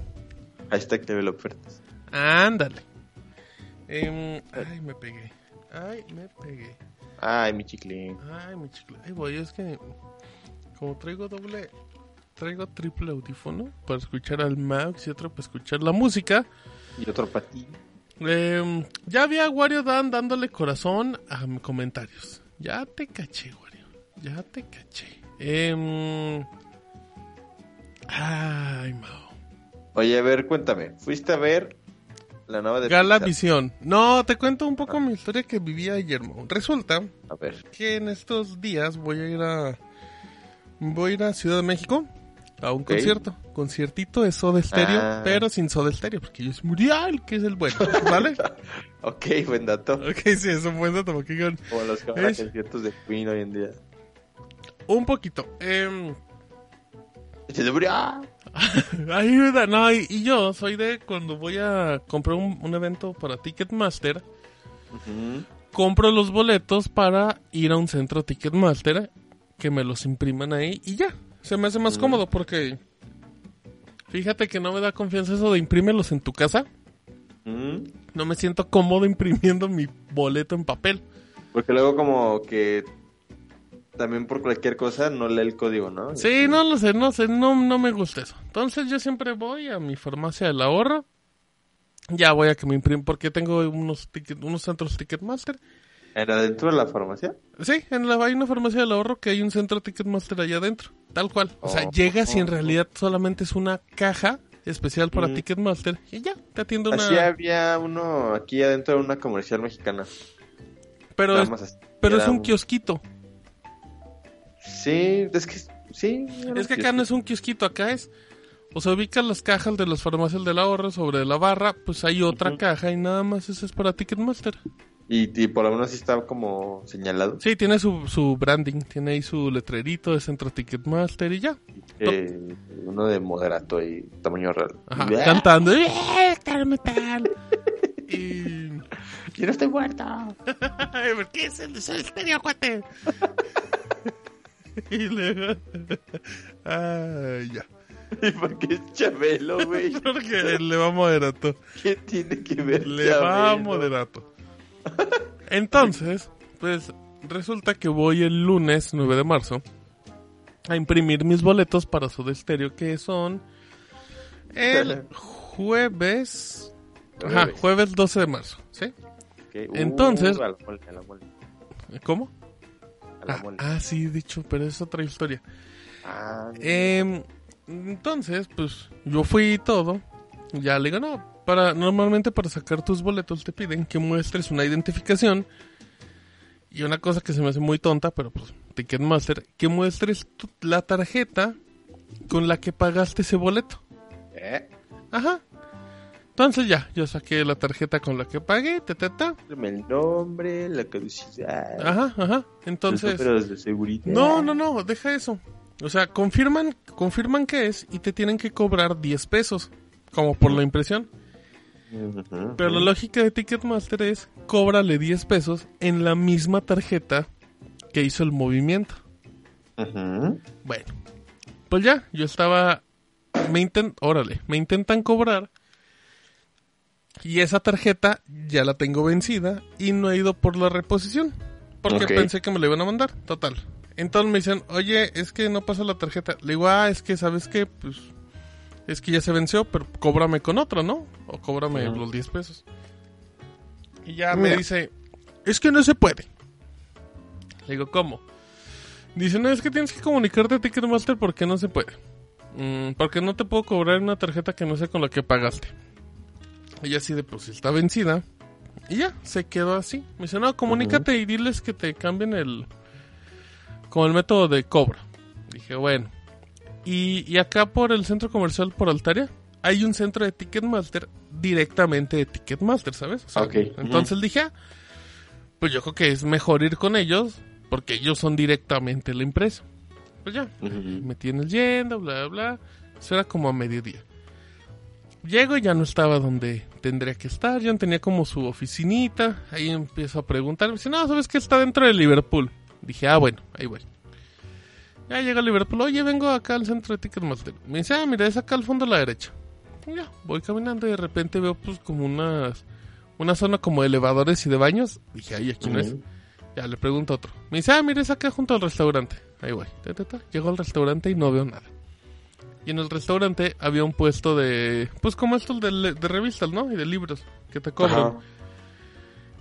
Hashtag developertas. ándale. Em, ay, me pegué. Ay, me pegué. Ay, mi chicle. Ay, mi chicle. Ay, voy, es que como traigo doble, traigo triple audífono para escuchar al Max y otro para escuchar la música. Y otro para ti. Em, ya vi a Wario Dan dándole corazón a mis comentarios. Ya te caché, Wario. Ya te caché. Em, ay, Mao. Oye, a ver, cuéntame. ¿Fuiste a ver la nueva de Gala Pixar? Visión. No, te cuento un poco mi historia que vivía ayer, Mao. Resulta A ver. que en estos días voy a ir a voy a ir a Ciudad de México a un concierto, conciertito de Soda Stereo, Ah. pero sin Soda Stereo, porque yo es Muriel, que es el bueno, ¿vale? Ok, buen dato. ok, sí, es un buen dato, porque Como los Es- conciertos de Queen hoy en día. un poquito. ¡Ah! ayuda, no, y, y yo soy de cuando voy a comprar un, un evento para Ticketmaster, compro los boletos para ir a un centro Ticketmaster, que me los impriman ahí y ya. Se me hace más cómodo porque fíjate que no me da confianza eso de imprímelos en tu casa. No me siento cómodo imprimiendo mi boleto en papel. Porque luego como que también por cualquier cosa no lee el código, ¿no? Sí, no lo sé, no sé, no, no me gusta eso. Entonces yo siempre voy a mi farmacia del ahorro. Ya voy a que me imprimen porque tengo unos ticket, unos centros Ticketmaster. ¿Era dentro de la farmacia? Sí, en la, hay una farmacia del ahorro que hay un centro Ticketmaster allá adentro. Tal cual. O sea, Oh, llegas y en realidad solamente es una caja especial para Mm. Ticketmaster y ya, te atiende una... Así había uno aquí adentro de una comercial mexicana. Pero es, así. pero es un kiosquito. Sí, es que sí. Es que acá no es un kiosquito, acá es... O sea, ubican las cajas de las farmacias del ahorro sobre la barra, pues hay otra caja y nada más eso es para Ticketmaster. Y, y por lo menos sí está como señalado. Sí, tiene su, su branding, tiene ahí su letrerito de centro Ticketmaster y ya. Eh, uno de moderato y tamaño real. Ajá, cantando. ¡Eh, tal, metal! y... Yo no estoy muerto. ¿Por qué es el estéreo, cuate? y luego... Ay, ya. ¿Y por qué es Chabelo, güey? Porque le va moderato. ¿Qué tiene que ver Le va Chabelo? moderato. Entonces, pues resulta que voy el lunes 9 de marzo a imprimir mis boletos para su estéreo que son el jueves. Ajá, Jueves. jueves 12 de marzo, ¿sí? Uh, Entonces- a la mole, a la mole, ¿Cómo? a la Ah, mole. ah, sí, dicho, pero es otra historia. Ah, Em, entonces, pues yo fui y todo. Ya le digo, no, para, normalmente para sacar tus boletos te piden que muestres una identificación. Y una cosa que se me hace muy tonta, pero pues Ticketmaster, que muestres tu- la tarjeta con la que pagaste ese boleto. ¿Eh? Ajá. Entonces ya, yo saqué la tarjeta con la que pagué, ta, ta, ta. El nombre, la caducidad. Ajá, ajá. Los Entonces... números de seguridad. No, no, no, deja eso. O sea, confirman, confirman que es y te tienen que cobrar 10 pesos, como por la impresión. Pero la lógica de Ticketmaster es, cóbrale 10 pesos en la misma tarjeta que hizo el movimiento. Bueno, pues ya, yo estaba, me intent, órale, me intentan cobrar y esa tarjeta ya la tengo vencida y no he ido por la reposición porque pensé que me la iban a mandar, total. Entonces me dicen, oye, es que no pasa la tarjeta. Le digo, ah, es que, ¿sabes qué? Pues, es que ya se venció, pero cóbrame con otra, ¿no? O cóbrame los 10 pesos. Y ya me dice, es que no se puede. Le digo, ¿cómo? Dice, no, es que tienes que comunicarte a Ticketmaster porque no se puede. Mm, porque no te puedo cobrar una tarjeta que no sé con la que pagaste. Y así de, pues está vencida. Y ya, se quedó así. Me dice, no, comunícate y diles que te cambien el... Con el método de cobro. Dije, bueno. Y, y acá por el centro comercial por Altaria, hay un centro de Ticketmaster directamente de Ticketmaster, ¿sabes? O sea. Entonces dije, ah, pues yo creo que es mejor ir con ellos porque ellos son directamente la empresa. Pues ya, Ujú. me tienes yendo, bla, bla, bla. Eso era como a mediodía. Llego y ya no estaba donde tendría que estar. Ya tenía como su oficinita. Ahí empiezo a preguntar. Me dice, no, ¿sabes que Está dentro de Liverpool. Dije, ah, bueno, ahí voy. Ya llega a Liverpool. Oye, vengo acá al centro de Ticketmaster. Me dice, ah, mira, es acá al fondo a la derecha. Ya, voy caminando y de repente veo pues como unas... Una zona como de elevadores y de baños. Dije, ay, aquí no es. Ya le pregunto a otro. Me dice, ah, mira, es acá junto al restaurante. Ahí voy. Ta, ta, ta. Llego al restaurante y no veo nada. Y en el restaurante había un puesto de. Pues como estos de, de revistas, ¿no? Y de libros que te cobran. Ajá.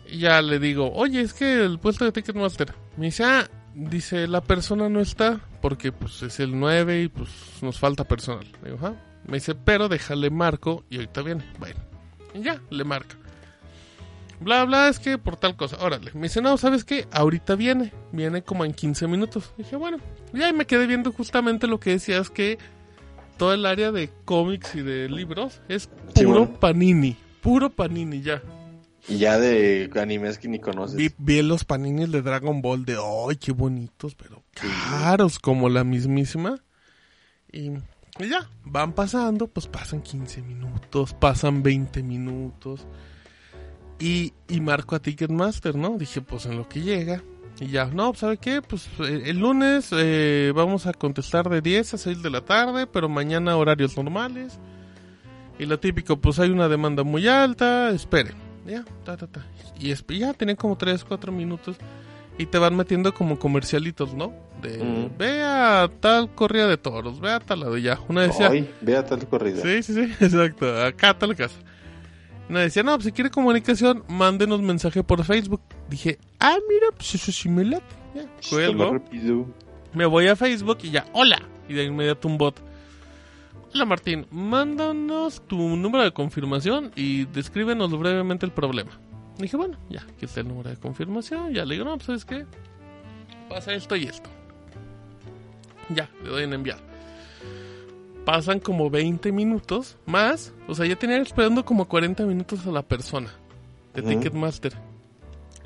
Y ya le digo, oye, es que el puesto de Ticketmaster. Me dice, ah, dice, la persona no está porque pues es el 9 y pues nos falta personal. Digo, ah. Me dice, pero déjale marco y ahorita viene. Bueno, y ya, le marca. Bla, bla, es que por tal cosa. Órale. Me dice, no, ¿sabes qué? Ahorita viene. Viene como en 15 minutos. Dije, bueno. Y ahí me quedé viendo justamente lo que decías que todo el área de cómics y de libros es Sí, puro bueno. panini. Puro panini, ya. Y ya de animes que ni conoces. Vi, vi los paninis de Dragon Ball de, ¡ay, qué bonitos! Pero caros como la mismísima. Y, y ya, van pasando, pues pasan 15 minutos, pasan 20 minutos. Y, y marco a Ticketmaster, ¿no? Dije, pues en lo que llega. Y ya, no, ¿sabe qué? Pues eh, el lunes eh, vamos a contestar de 10 a 6 de la tarde, pero mañana horarios normales. Y lo típico, pues hay una demanda muy alta, esperen. Ya, ta, ta, ta. Y es- ya tienen como 3, 4 minutos. Y te van metiendo como comercialitos, ¿no? De Mm. ve a tal corrida de toros, ve a tal lado. Ya, una decía. Ay, vea tal corrida. Sí, sí, sí, exacto. Acá a tal casa. Una decía, no, pues si quiere comunicación, mándenos mensaje por Facebook. Dije, ah, mira, pues eso sí me late. Ya, cuelgo. Me voy a Facebook y ya, hola. Y de inmediato un bot. Hola Martín, mándanos tu número de confirmación y descríbenos brevemente el problema. Dije, bueno, ya, aquí está el número de confirmación. Ya le digo, no, pues ¿sabes qué? Pasa esto y esto. Ya, le doy en enviar. Pasan como 20 minutos más. O sea, ya tenía esperando como 40 minutos a la persona de. Ticketmaster.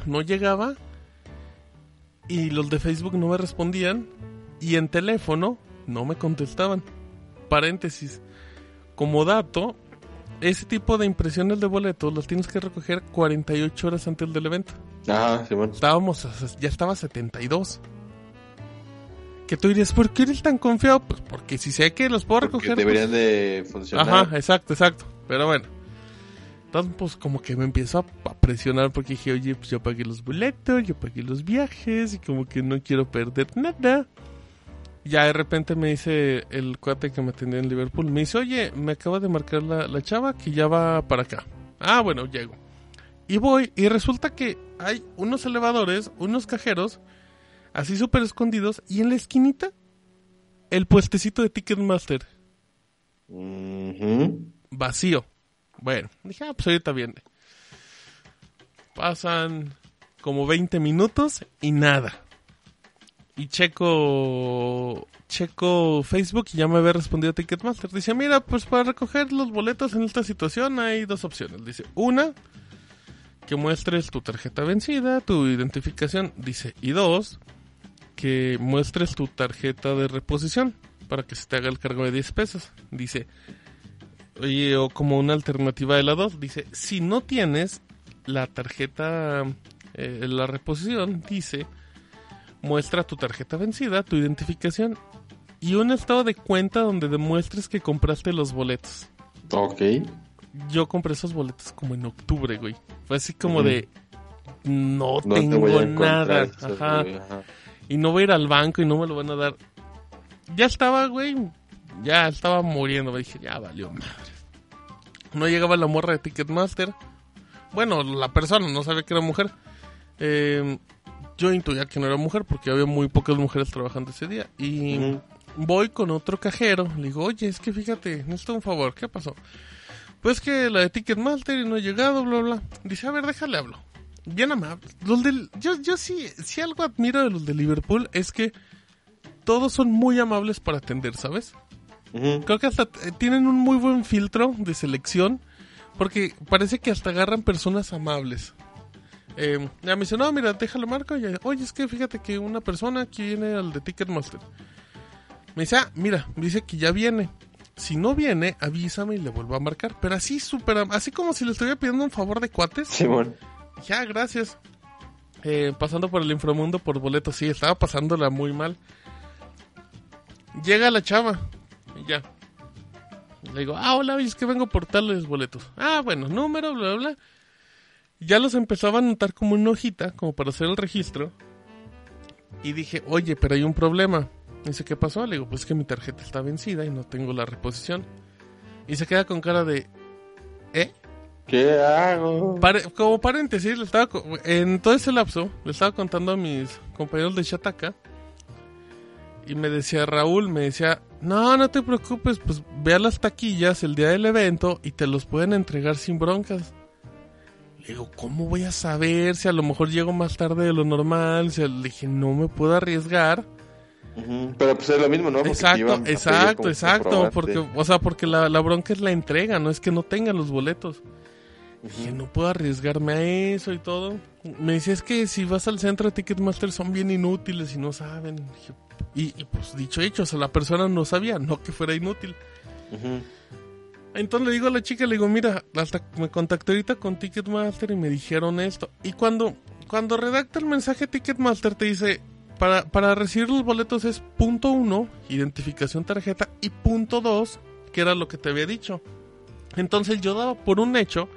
No llegaba. Y los de Facebook no me respondían. Y en teléfono no me contestaban. Paréntesis. Como dato, ese tipo de impresiones de boletos las tienes que recoger 48 horas antes del evento. Ah, Simón. Estábamos, a- ya estaba a 72. Que tú dirías, ¿por qué eres tan confiado? Pues porque si sé que los puedo Porque recoger. deberían pues- de funcionar. Ajá, exacto, exacto. Pero bueno. Entonces, pues como que me empiezo a, a presionar porque dije, oye, pues yo pagué los boletos, yo pagué los viajes y como que no quiero perder nada. Ya de repente me dice el cuate que me atendió en Liverpool, me dice, oye, me acaba de marcar la, la chava que ya va para acá. Ah, bueno, llego. Y voy y resulta que hay unos elevadores, unos cajeros, así súper escondidos, y en la esquinita, el puestecito de Ticketmaster vacío. Bueno, dije, ah, pues ahorita viene. Pasan como 20 minutos y nada. Y checo, checo Facebook y ya me había respondido Ticketmaster. Dice, mira, pues para recoger los boletos en esta situación hay dos opciones. Dice, una, que muestres tu tarjeta vencida, tu identificación. Dice, y dos, que muestres tu tarjeta de reposición para que se te haga el cargo de 10 pesos. Dice, o como una alternativa de la 2, dice, si no tienes la tarjeta, eh, la reposición, dice, muestra tu tarjeta vencida, tu identificación y un estado de cuenta donde demuestres que compraste los boletos. Ok. Yo compré esos boletos como en octubre, güey. Fue así como de, no, No te tengo nada. esos, Ajá güey, ajá. y no voy a ir al banco y no me lo van a dar. Ya estaba, güey, ya estaba muriendo. Me dije, ya valió madre. No llegaba la morra de Ticketmaster. Bueno, la persona no sabía que era mujer. Eh, yo intuía que no era mujer porque había muy pocas mujeres trabajando ese día. Y voy con otro cajero. Le digo, oye, es que fíjate, necesito un favor. ¿Qué pasó? Pues que la de Ticketmaster y no ha llegado, bla, bla. Dice, a ver, déjale hablo. Bien amable. Los del, yo, yo sí, sí algo admiro de los de Liverpool es que todos son muy amables para atender, ¿sabes? Creo que hasta eh, tienen un muy buen filtro de selección porque parece que hasta agarran personas amables. Eh, ya me dice, no, mira, déjalo marco. Y Oye, es que fíjate que una persona aquí viene al de Ticketmaster. Me dice, ah, mira, dice que ya viene. Si no viene, avísame y le vuelvo a marcar. Pero así súper, así como si le estuviera pidiendo un favor de cuates. Simón. Ya, gracias. Eh, pasando por el inframundo por boletos, sí, estaba pasándola muy mal. Llega la chava. Y ya. Le digo, ah, hola, es que vengo por tales boletos. Ah, bueno, número, bla, bla, bla. Ya los empezaba a anotar como una hojita, como para hacer el registro. Y dije, oye, pero hay un problema. Dice, ¿qué pasó? Le digo, pues que mi tarjeta está vencida y no tengo la reposición. Y se queda con cara de, ¿eh? ¿Qué hago? Como paréntesis, le estaba en todo ese lapso, le estaba contando a mis compañeros de Shataka. Y me decía Raúl, me decía, no, no te preocupes, pues ve a las taquillas el día del evento y te los pueden entregar sin broncas. Digo, ¿cómo voy a saber si a lo mejor llego más tarde de lo normal? Si le dije, no me puedo arriesgar. Pero pues es lo mismo, ¿no? Porque Exacto, exacto, exacto. Porque, o sea, porque la, la bronca es la entrega, no es que no tengan los boletos. Dije, no puedo arriesgarme a eso y todo. Me dice, es que si vas al centro de Ticketmaster son bien inútiles y no saben. Dije, y, y, pues dicho hecho, o sea, la persona no sabía, no que fuera inútil. Ujú. Entonces le digo a la chica, le digo, mira, hasta me contacté ahorita con Ticketmaster y me dijeron esto. Y cuando, cuando redacta el mensaje Ticketmaster te dice, para, para recibir los boletos es punto uno, identificación tarjeta, y punto dos, que era lo que te había dicho. Entonces yo daba por un hecho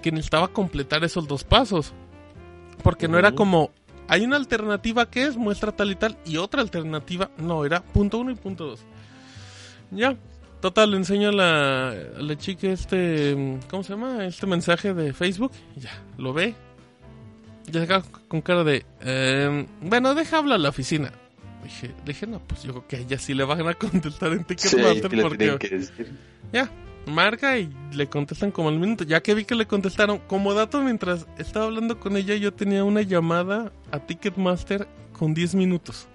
que necesitaba completar esos dos pasos. Porque no era como, hay una alternativa que es muestra tal y tal, y otra alternativa, no, era punto uno y punto dos. Ya, total, le enseño a la, a la chica este, ¿cómo se llama? Este mensaje de Facebook, ya, lo ve. Ya se con cara de, "Em, bueno, deja hablar a la oficina. Dije, dije, no, pues yo creo que a ella sí le van a contestar en Sí, Ticketmaster le porque... tienen que decir. Ya, marca y le contestan como al minuto. Ya que vi que le contestaron, como dato, mientras estaba hablando con ella, yo tenía una llamada a Ticketmaster con 10 minutos.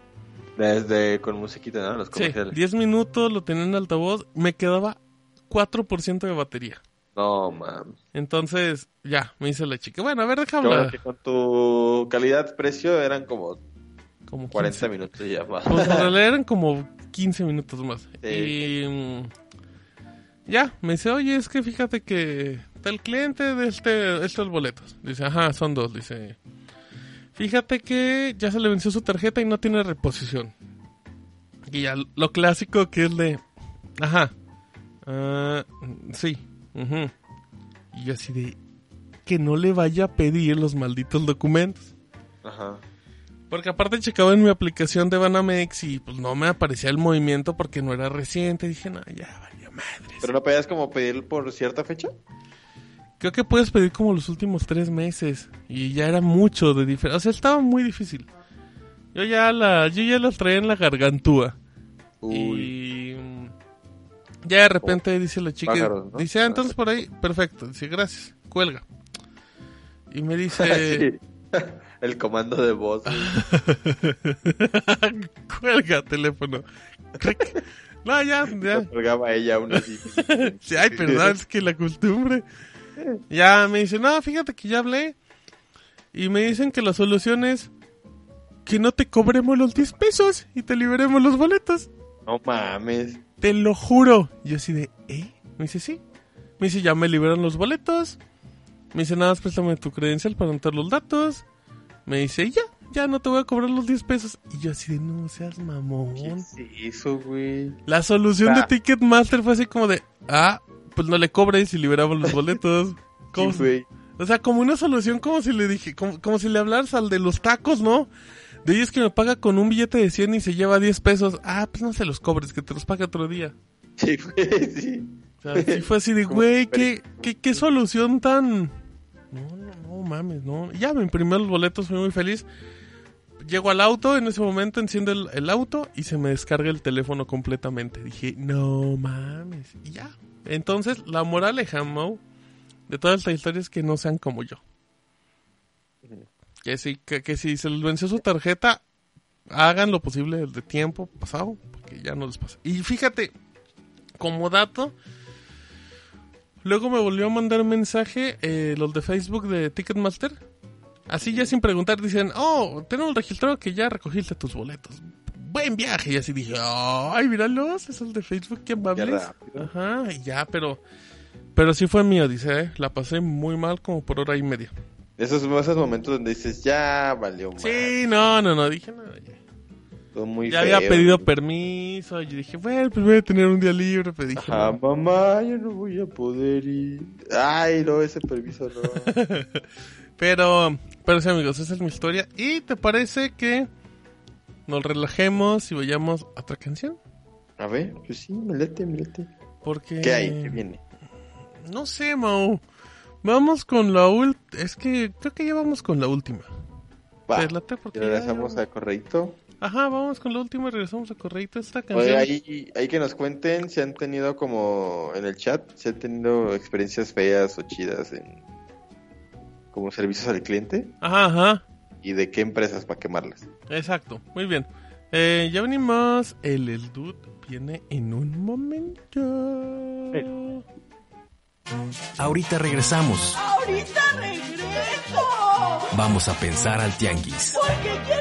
Desde con musiquita, ¿no? Los Sí, comerciales. 10 minutos, lo tenía en altavoz, me quedaba 4% de batería. No, mames. Entonces, ya, me dice la chica, bueno, a ver, bueno hablar. que con tu calidad-precio eran como Como 40 15. minutos de llamada. Pues en realidad eran como 15 minutos más. Sí. Y mm, ya, me dice, oye, es que fíjate que está el cliente de este, estos boletos. Dice, ajá, son dos. Dice, fíjate que ya se le venció su tarjeta y no tiene reposición. Y ya lo clásico que es de, ajá, ah, sí. Y yo así de, que no le vaya a pedir los malditos documentos. Ajá. Porque aparte checaba en mi aplicación de Banamex y pues no me aparecía el movimiento porque no era reciente. Dije, no, ya valió madres. ¿Pero no podías como pedir por cierta fecha? Creo que puedes pedir como los últimos tres meses. Y ya era mucho de diferencia. O sea, estaba muy difícil. Yo ya la, yo ya los traía en la gargantúa. Uy. Y mm, ya de repente dice la chica, pájaros, ¿no? dice, ah, entonces por ahí, perfecto. Dice, gracias, cuelga. Y me dice, Sí. El comando de voz. cuelga teléfono. No, ya, ya. Lo colgaba ella aún así. Sí, ay, perdón, es que la costumbre. Ya me dice, no, fíjate que ya hablé. Y me dicen que la solución es que no te cobremos los 10 pesos y te liberemos los boletos. No mames. Te lo juro. Yo así de, ¿eh? Me dice, sí. Me dice, ya me liberan los boletos. Me dice, nada más préstame tu credencial para anotar los datos. Me dice, ya, ya no te voy a cobrar los 10 pesos. Y yo así de, no seas ¿Qué mamón. es eso, güey? La solución de Ah. Ticketmaster fue así como de, ah, pues no le cobres y liberamos los boletos. ¿Cómo Sí, o sea, como una solución como si le dije, como, como si le hablaras al de los tacos, ¿no? De ellos que me paga con un billete de 100 y se lleva 10 pesos. Ah, pues no se los cobres, que te los pague otro día. Sí, güey, sí. O sea, sí fue así de, güey, ¿qué, qué, qué solución tan... No, no, no, mames, no. Ya me imprimió los boletos, fui muy feliz. Llego al auto, en ese momento enciendo el, el auto y se me descarga el teléfono completamente. Dije, no mames. Y ya. Entonces, la moraleja, Mau, de toda esta historia es que no sean como yo. Que si, que, que si se les venció su tarjeta, hagan lo posible de tiempo pasado, porque ya no les pasa. Y fíjate, como dato, luego me volvió a mandar un mensaje eh, los de Facebook de Ticketmaster. Así ya sin preguntar, dicen, oh, tenemos registrado que ya recogiste tus boletos. Buen viaje. Y así dije, ay, míralos, esos de Facebook, qué amables. Ajá, y ya, pero... Pero sí fue mío, dice, ¿eh? la pasé muy mal como por hora y media. Esos, esos momentos donde dices, ya valió mal. Sí, no, no, no, dije, no, ya. Todo muy Ya había feo. pedido permiso y dije, bueno, pues voy a tener un día libre, pero dije, Ajá, no. mamá, yo no voy a poder ir. Ay, no, ese permiso no. Pero, pero sí, amigos, esa es mi historia. ¿Y te parece que nos relajemos y vayamos a otra canción? A ver, pues sí, me late, me late. Porque... ¿Qué hay? ¿Qué viene? No sé, Mau. Vamos con la última. Es que creo que ya vamos con la última. Va, ¿Te late? Porque y ya- regresamos a Correito. Ajá, vamos con la última y regresamos a correito esta canción. Oye, ahí, ahí que nos cuenten si han tenido como en el chat, si han tenido experiencias feas o chidas en como servicios al cliente Ajá, ajá. Y de qué empresas para quemarlas. Exacto, muy bien. Eh, ya venimos. El, el dude viene en un momento. Ahorita regresamos. ¡Ahorita regreso! Vamos a pensar al tianguis. Porque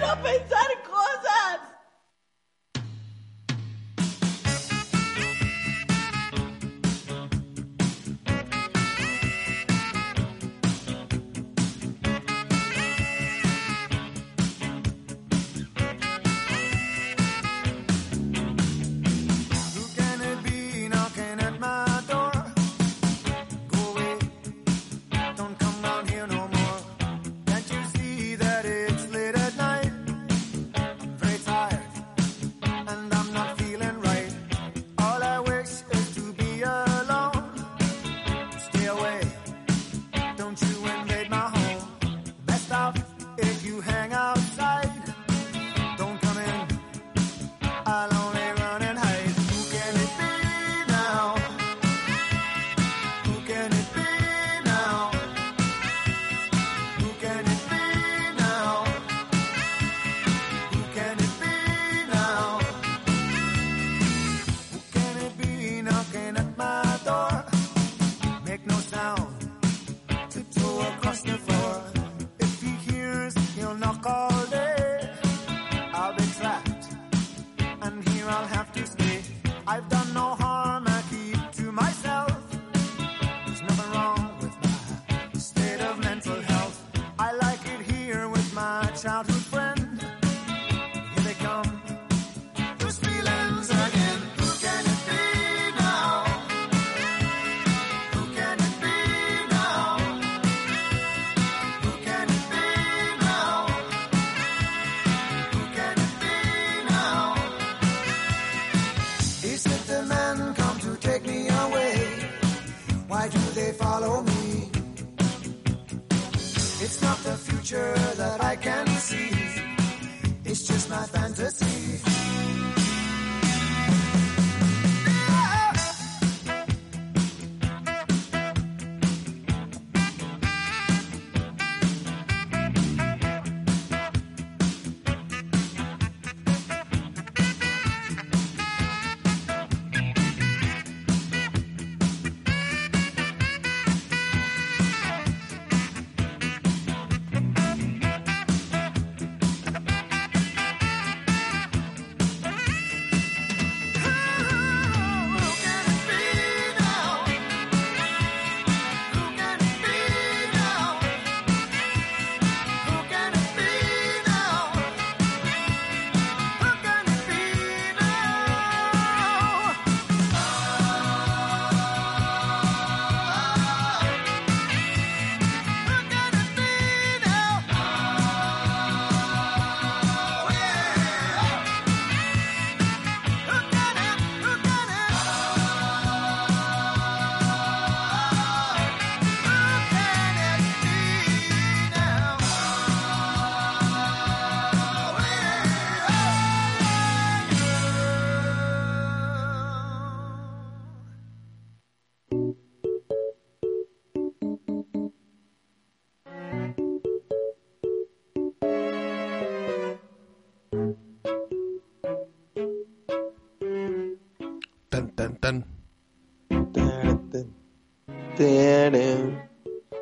Tan, tan, tan.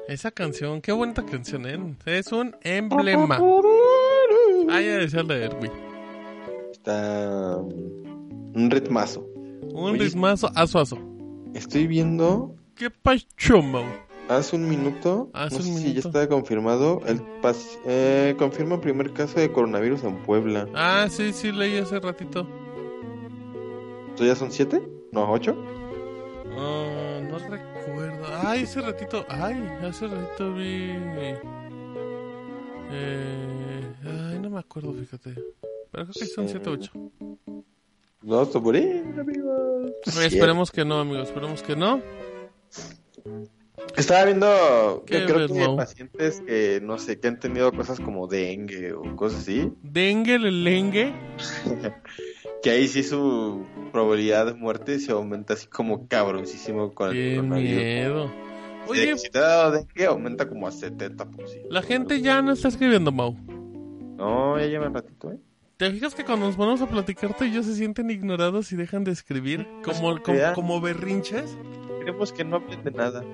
Esa canción, qué bonita canción, ¿eh? Es un emblema. Ya decía la de. Está um, un ritmazo. Un Oye, ritmazo, aso, aso. Estoy viendo ¿Qué pacho, Mau? hace un minuto, Hace no un sé si ya está confirmado, el eh, confirma el primer caso de coronavirus en Puebla. Ah, sí, sí, leí hace ratito. ¿Entonces ya son siete? ¿No, ocho? Ah, no recuerdo. Ay, ese ratito. Ay, hace ratito vi. Eh, ay, no me acuerdo, fíjate. Pero creo que son 7 8. No, está por ahí, amigos. Esperemos que no, amigos. Esperemos que no. Estaba viendo que ¿Qué creo que Mau? pacientes que, no sé, que han tenido cosas como dengue o cosas así, Dengue, lelengue. que ahí sí su probabilidad de muerte se aumenta así como cabroncísimo con el Qué coronavirus. miedo. Oye, si te ha dado dengue, aumenta como a 70%. la gente ya no está escribiendo, Mau. No, ya lleva un ratito, ¿eh? ¿Te fijas que cuando nos ponemos a platicar tú y yo se sienten ignorados y dejan de escribir? Como, como, Ya. como berrinches. Queremos que no hablen de nada.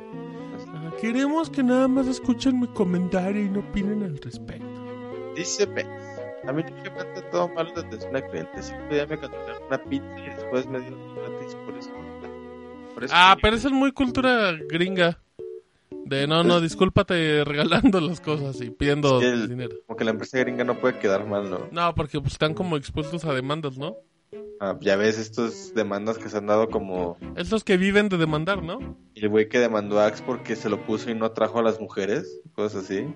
Queremos que nada más escuchen mi comentario y no opinen al respecto. Dice Pez. A mí nunca me han todo mal desde una cliente. Siempre día me cancelaron una pizza y después me dieron gratis por eso. Por eso Ah, pero esa es muy cultura gringa. De no, no, discúlpate regalando las cosas y pidiendo que el- dinero. Como que la empresa gringa no puede quedar mal, ¿no? No, porque pues están como expuestos a demandas, ¿no? Ah, ya ves estos demandas que se han dado como Estos que viven de demandar, ¿no? el güey que demandó a Axe porque se lo puso y no trajo a las mujeres, cosas así.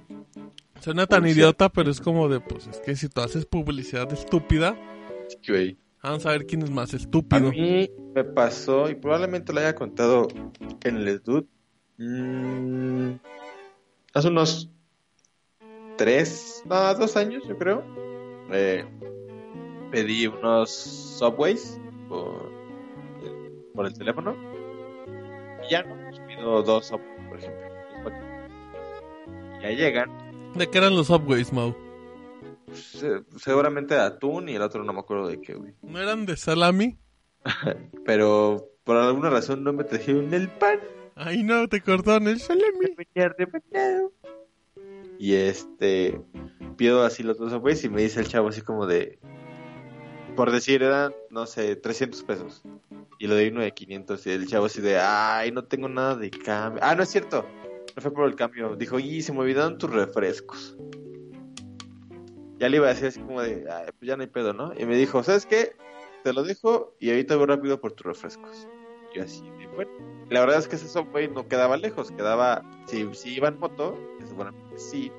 Suena tan idiota, pero es como de, pues es que si tú haces publicidad estúpida, Sí, vamos a ver quién es más A estúpido. mí me pasó, y probablemente lo haya contado en el Stud, mm, hace unos tres, no, dos años yo creo, eh, pedí unos Subways por, por el teléfono, y ya no, pues pido dos Subways, por ejemplo. Ya llegan, ¿De qué eran los Subways, Mau? se- seguramente de atún y el otro no me acuerdo de qué, güey. ¿No eran de salami? Pero por alguna razón no me trajeron el pan. Ay, no, te cortaron el salami. Y este, pido así los dos Subways y me dice el chavo así como de, por decir, eran, no sé, 300 pesos. Y lo de uno de 500 y el chavo así de, ay, no tengo nada de cambio. Ah, no es cierto, fue por el cambio. Dijo, y se me olvidaron tus refrescos. Ya le iba a decir así como de, ay, pues ya no hay pedo, ¿no? Y me dijo, ¿sabes qué? Te lo dejo y ahorita voy rápido por tus refrescos. Y yo así, de, bueno. La verdad es que ese subway no quedaba lejos, quedaba, si, si iba en moto, que seguramente sí,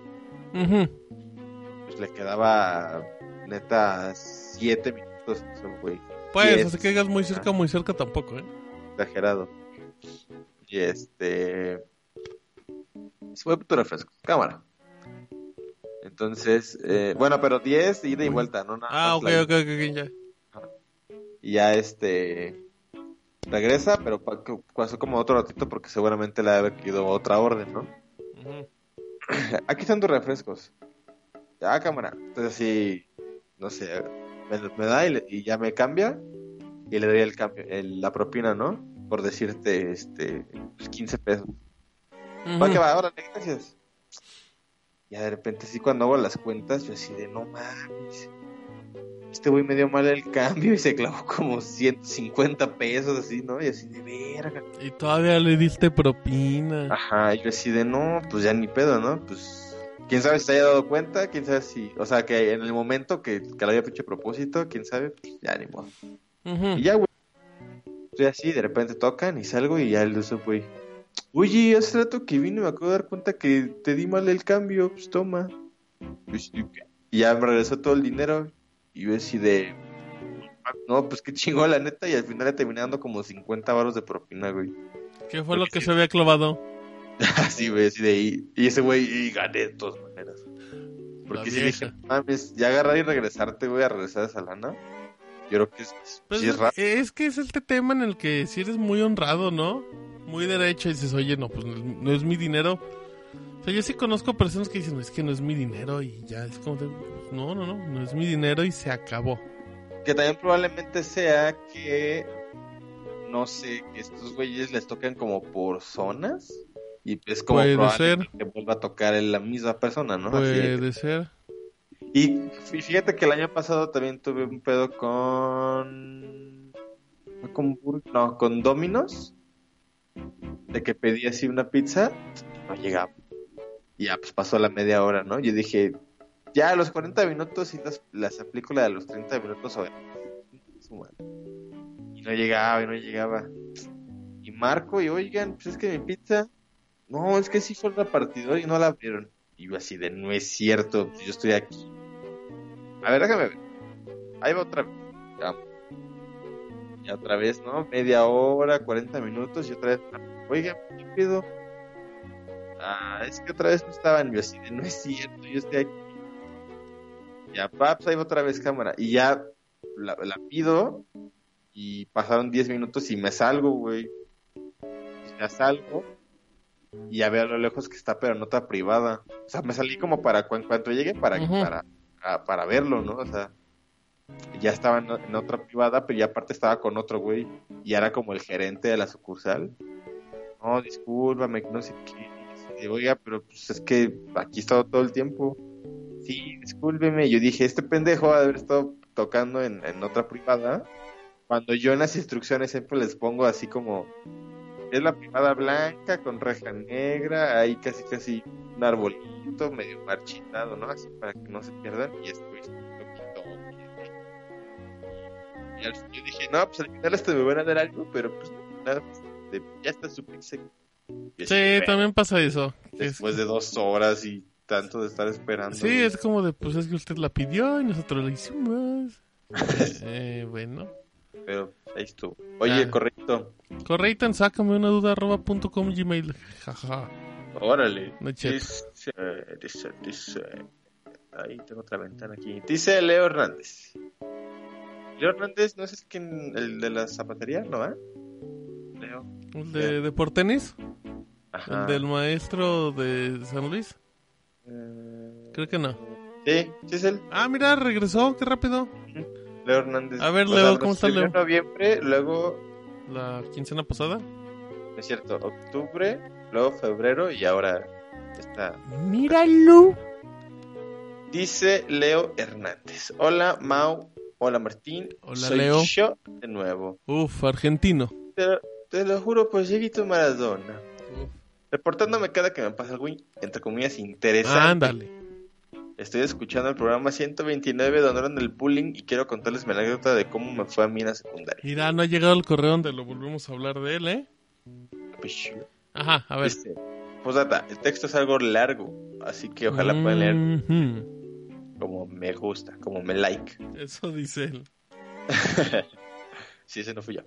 pues le quedaba neta 7 minutos ese subway. Pues, Yes. así que digas muy cerca, muy cerca tampoco, ¿eh? Exagerado. Y este. Se fue tu refresco. Cámara. Entonces, eh, bueno, pero 10 ida y vuelta, ¿no? Nada Ah, ok, la- ok, ok, ya. Y ya este. Regresa, pero pasó como otro ratito porque seguramente le había quedado otra orden, ¿no? Aquí están tus refrescos. Ya, cámara. Entonces así, no sé, me, me da y, le- y ya me cambia y le doy el cambio, el- la propina, ¿no? Por decirte, este, pues 15 pesos. Va Ujú. que va, órale, gracias. Ya de repente sí cuando hago las cuentas, yo así de no mames. Este güey me dio mal el cambio y se clavó como 150 pesos así, ¿no? Y así de verga. Y todavía le diste propina. Ajá, y yo así de no, pues ya ni pedo, ¿no? Pues quién sabe si se haya dado cuenta, quién sabe si, o sea, que en el momento que, que lo había a propósito, quién sabe, pues ya ni modo. Y ya, güey. Estoy así, de repente tocan y salgo y ya el uso, güey. Oye, hace rato que vine, me acabo de dar cuenta que te di mal el cambio, pues toma. Pues, Y ya me regresó todo el dinero. Y yo así de. No, pues qué chingón, la neta. Y al final le terminé dando como 50 baros de propina, güey. ¿Qué fue lo que se había clavado? Así, güey, así de ahí. Y ese güey, y gané de todas maneras. Porque si dije, vieja. "No mames, ya agarrar y regresarte, güey, a regresar a esa lana. Yo creo que es, Pues sí es raro. es que es este tema en el que si eres muy honrado, ¿no? Muy derecho y dices, oye, no, pues no es, no es mi dinero. O sea, yo sí conozco personas que dicen, es que no es mi dinero y ya es como de, no, no, no, no es mi dinero y se acabó. Que también probablemente sea que, no sé, que estos güeyes les tocan como por zonas. Y es como Puede ser. que vuelva a tocar en la misma persona, ¿no? Así de que- Puede ser. Y fí- fíjate que el año pasado también tuve un pedo con. con no, con Domino's. De que pedí así una pizza, no llegaba. Y ya, pues pasó la media hora, ¿no? Yo dije, ya a los 40 minutos y las, las aplico la de los 30 minutos. madre. Y no llegaba, y no llegaba. Y marco, y oigan, pues es que mi pizza. No, es que sí fue el repartidor y no la abrieron. Y yo así de, no es cierto, pues yo estoy aquí. A ver, déjame ver. Ahí va otra vez. Ya. Y otra vez, ¿no? Media hora, 40 minutos y otra vez. Oiga, ¿qué pido? Ah, es que otra vez no estaban. Yo así de, no es cierto, yo estoy aquí. Ya, paps, ahí va otra vez cámara. Y ya la, la pido y pasaron 10 minutos y me salgo, güey. Ya salgo y ya veo a lo lejos que está, pero en otra privada. O sea, me salí como para en cuanto llegue para, Ujú. para, a- para verlo, ¿no? O sea, ya estaba en, otra privada, pero ya aparte estaba con otro güey y era como el gerente de la sucursal. No, discúlpame, no sé qué. Oiga, pero pues es que aquí he estado todo el tiempo. Sí, discúlpeme. Yo dije, este pendejo va haber estado tocando en, en otra privada. Cuando yo en las instrucciones siempre les pongo así como es la privada blanca con reja negra, ahí casi casi un arbolito medio marchitado, ¿no? Así para que no se pierdan y esto es Y al- yo dije, no, pues al final hasta me van a dar algo, pero pues nada, pues, de- ya está su. Y así, Sí, también pasa eso. Es- Después de dos horas y tanto de estar esperando. sí, es como de, pues es que usted la pidió y nosotros la hicimos. eh, bueno. Pero ahí estuvo. Oye, Ah. correcto. Correcto en sácame una duda arroba punto com gmail. Jaja. Órale. No es. Dice, dice, dice. Ahí tengo otra ventana aquí. Dice Leo Hernández. Leo Hernández no es el, que, el de la zapatería, ¿no? ¿Eh? Leo. ¿El de, de por tenis? Ajá. ¿El del maestro de San Luis? Eh, Creo que no. Sí, sí es él. Ah, mira, regresó, qué rápido. Leo Hernández. A ver, Leo, ¿cómo escribió Leo? En noviembre, luego, La quincena pasada. es cierto, octubre, luego febrero y ahora está Míralo. Dice Leo Hernández. Hola Mau, hola Martín. Hola, Soy Leo. yo de nuevo. Uf, argentino. Te, lo- te lo juro por Dieguito Maradona. Reportándome cada que me pasa algo, entre comillas, interesante. Ándale. Estoy escuchando el programa 129 donde hablan del bullying y quiero contarles mi anécdota de cómo me fue a mí en la secundaria. Mira, no ha llegado el correo donde lo volvemos a hablar de él, ¿eh? Pues, Ajá, a ver. Dice, postdata, el texto es algo largo, así que ojalá puedan leer. Como me gusta, como me like. Eso dice él. sí, ese no fui yo.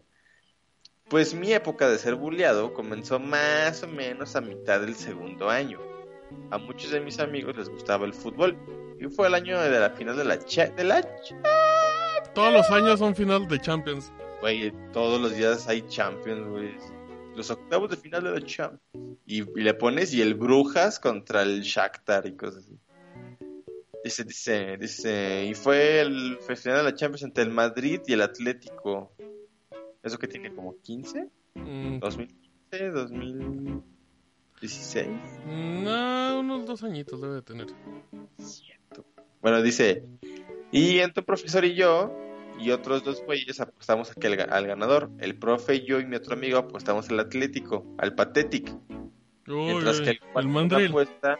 Pues mi época de ser bulleado comenzó más o menos a mitad del segundo año. A muchos de mis amigos les gustaba el fútbol y fue el año de la final de la cha- de la cha- Todos los años son final de Champions. Güey, todos los días hay Champions, güey. Los octavos de final de la Champions. Y, y le pones y el Brujas contra el Shakhtar y cosas así. Dice, dice, dice. Y fue el final de la Champions entre el Madrid y el Atlético. ¿Eso que tiene como 15? Mm, ¿2015? ¿2016? no, unos dos añitos debe de tener. Bueno, dice. Y entre profesor y yo y otros dos güeyes apostamos a que el al ganador. El profe, yo y mi otro amigo apostamos al Atlético, al Pathetic. Uy, Mientras que el, el mandril. apuesta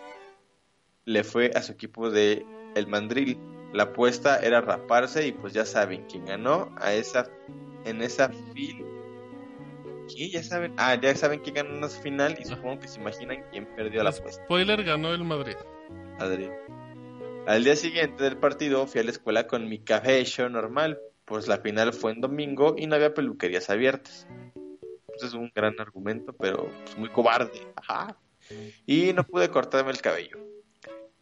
le fue a su equipo de el mandril. La apuesta era raparse y pues ya saben quién ganó a esa en esa fil. ¿Qué? Ya saben. Ah, ya saben quién ganó en esa final y supongo que se imaginan quién perdió la apuesta. Spoiler ganó el Madrid. Madrid. Al día siguiente del partido fui a la escuela con mi cabello normal, pues la final fue en domingo y no había peluquerías abiertas. Pues es un gran argumento, pero pues, muy cobarde. Ajá. Y no pude cortarme el cabello.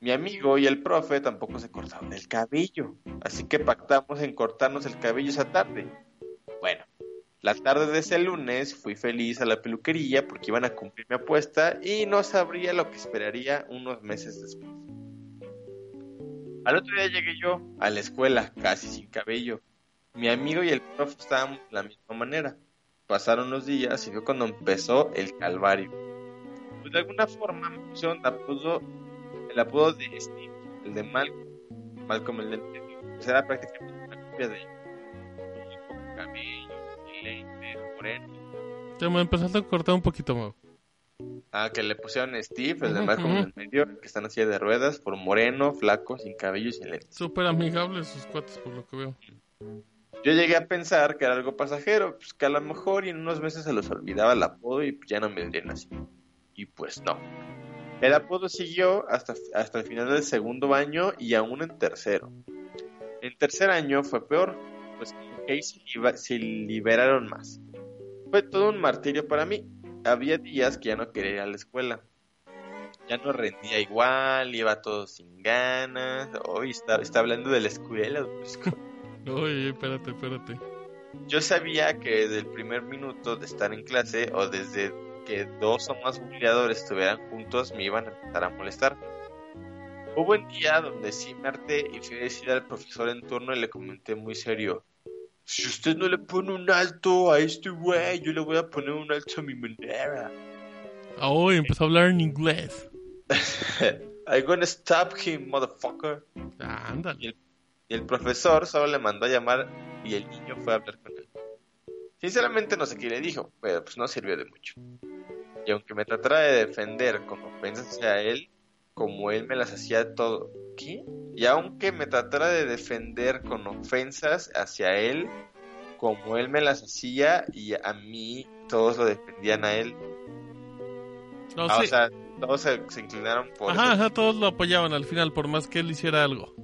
Mi amigo y el profe tampoco se cortaron el cabello, así que pactamos en cortarnos el cabello esa tarde. Bueno, la tarde de ese lunes fui feliz a la peluquería porque iban a cumplir mi apuesta y no sabría lo que esperaría unos meses después. Al otro día llegué yo a la escuela, casi sin cabello. Mi amigo y el profe estaban de la misma manera. Pasaron los días y fue cuando empezó el calvario. Pues de alguna forma me pusieron el apodo, el apodo de Steve, el de Malcolm, Malcolm el del medio. Pues era prácticamente una copia de. Con cabello, y lentes, moreno. Te me empezaste a cortar un poquito, Mau. Ah, que le pusieron Steve, el de Malcolm en el medio, que está en silla de ruedas, por moreno, flaco, sin cabello y sin lentes. Súper amigables sus cuates, por lo que veo. Yo llegué a pensar que era algo pasajero, pues que a lo mejor y en unos meses se los olvidaba el apodo y ya no me vendrían así. Y pues no. El apodo siguió hasta, hasta el final del segundo año y aún en tercero. En tercer año fue peor, pues se, liba- se liberaron más. Fue todo un martirio para mí. Había días que ya no quería ir a la escuela. Ya no rendía igual, iba todo sin ganas. Hoy está, está hablando de la escuela. pues, Oye, espérate, espérate. Yo sabía que desde el primer minuto de estar en clase o desde que dos o más buleadores estuvieran juntos me iban a empezar a molestar. Hubo un día donde sí me harté y fui a decir al profesor en turno y le comenté muy serio. Si usted no le pone un alto a este güey, yo le voy a poner un alto a mi manera. Ah, hoy empezó a hablar en inglés. I'm gonna stop him, motherfucker. Ah, ándale. Y el, y el profesor solo le mandó a llamar y el niño fue a hablar con él. Sinceramente no sé qué le dijo, pero pues no sirvió de mucho. Y aunque me tratara de defender con ofensas hacia él, como él me las hacía todo. ¿Qué? Y aunque me tratara de defender con ofensas hacia él, como él me las hacía y a mí todos lo defendían a él. No, Ah, sí. O sea, todos se, se inclinaron por Ajá, ajá, todos lo apoyaban al final, por más que él hiciera algo.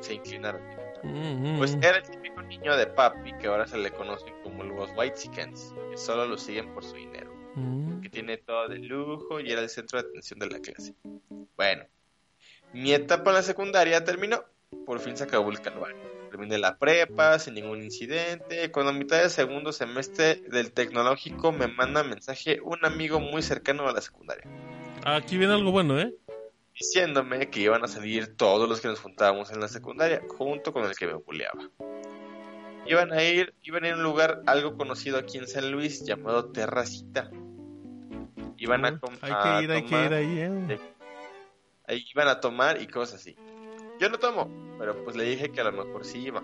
Se inclinaron. Mm, Pues era el típico niño de papi que ahora se le conocen como los White Chickens, que solo lo siguen por su dinero, Mm. que tiene todo de lujo y era el centro de atención de la clase. Bueno, mi etapa en la secundaria terminó, por fin se acabó el calvario. Terminé la prepa sin ningún incidente. Cuando a mitad del segundo semestre del tecnológico me manda mensaje un amigo muy cercano a la secundaria, Aquí viene algo bueno, ¿eh? diciéndome que iban a salir todos los que nos juntábamos en la secundaria, junto con el que me buleaba. Iban a ir, iban a ir a un lugar algo conocido aquí en San Luis llamado Terracita. Iban a, com- Hay a que ir, hay que tomar- ir ahí, ¿eh? ahí iban a tomar y cosas así. Yo no tomo, pero pues le dije que a lo mejor sí iba.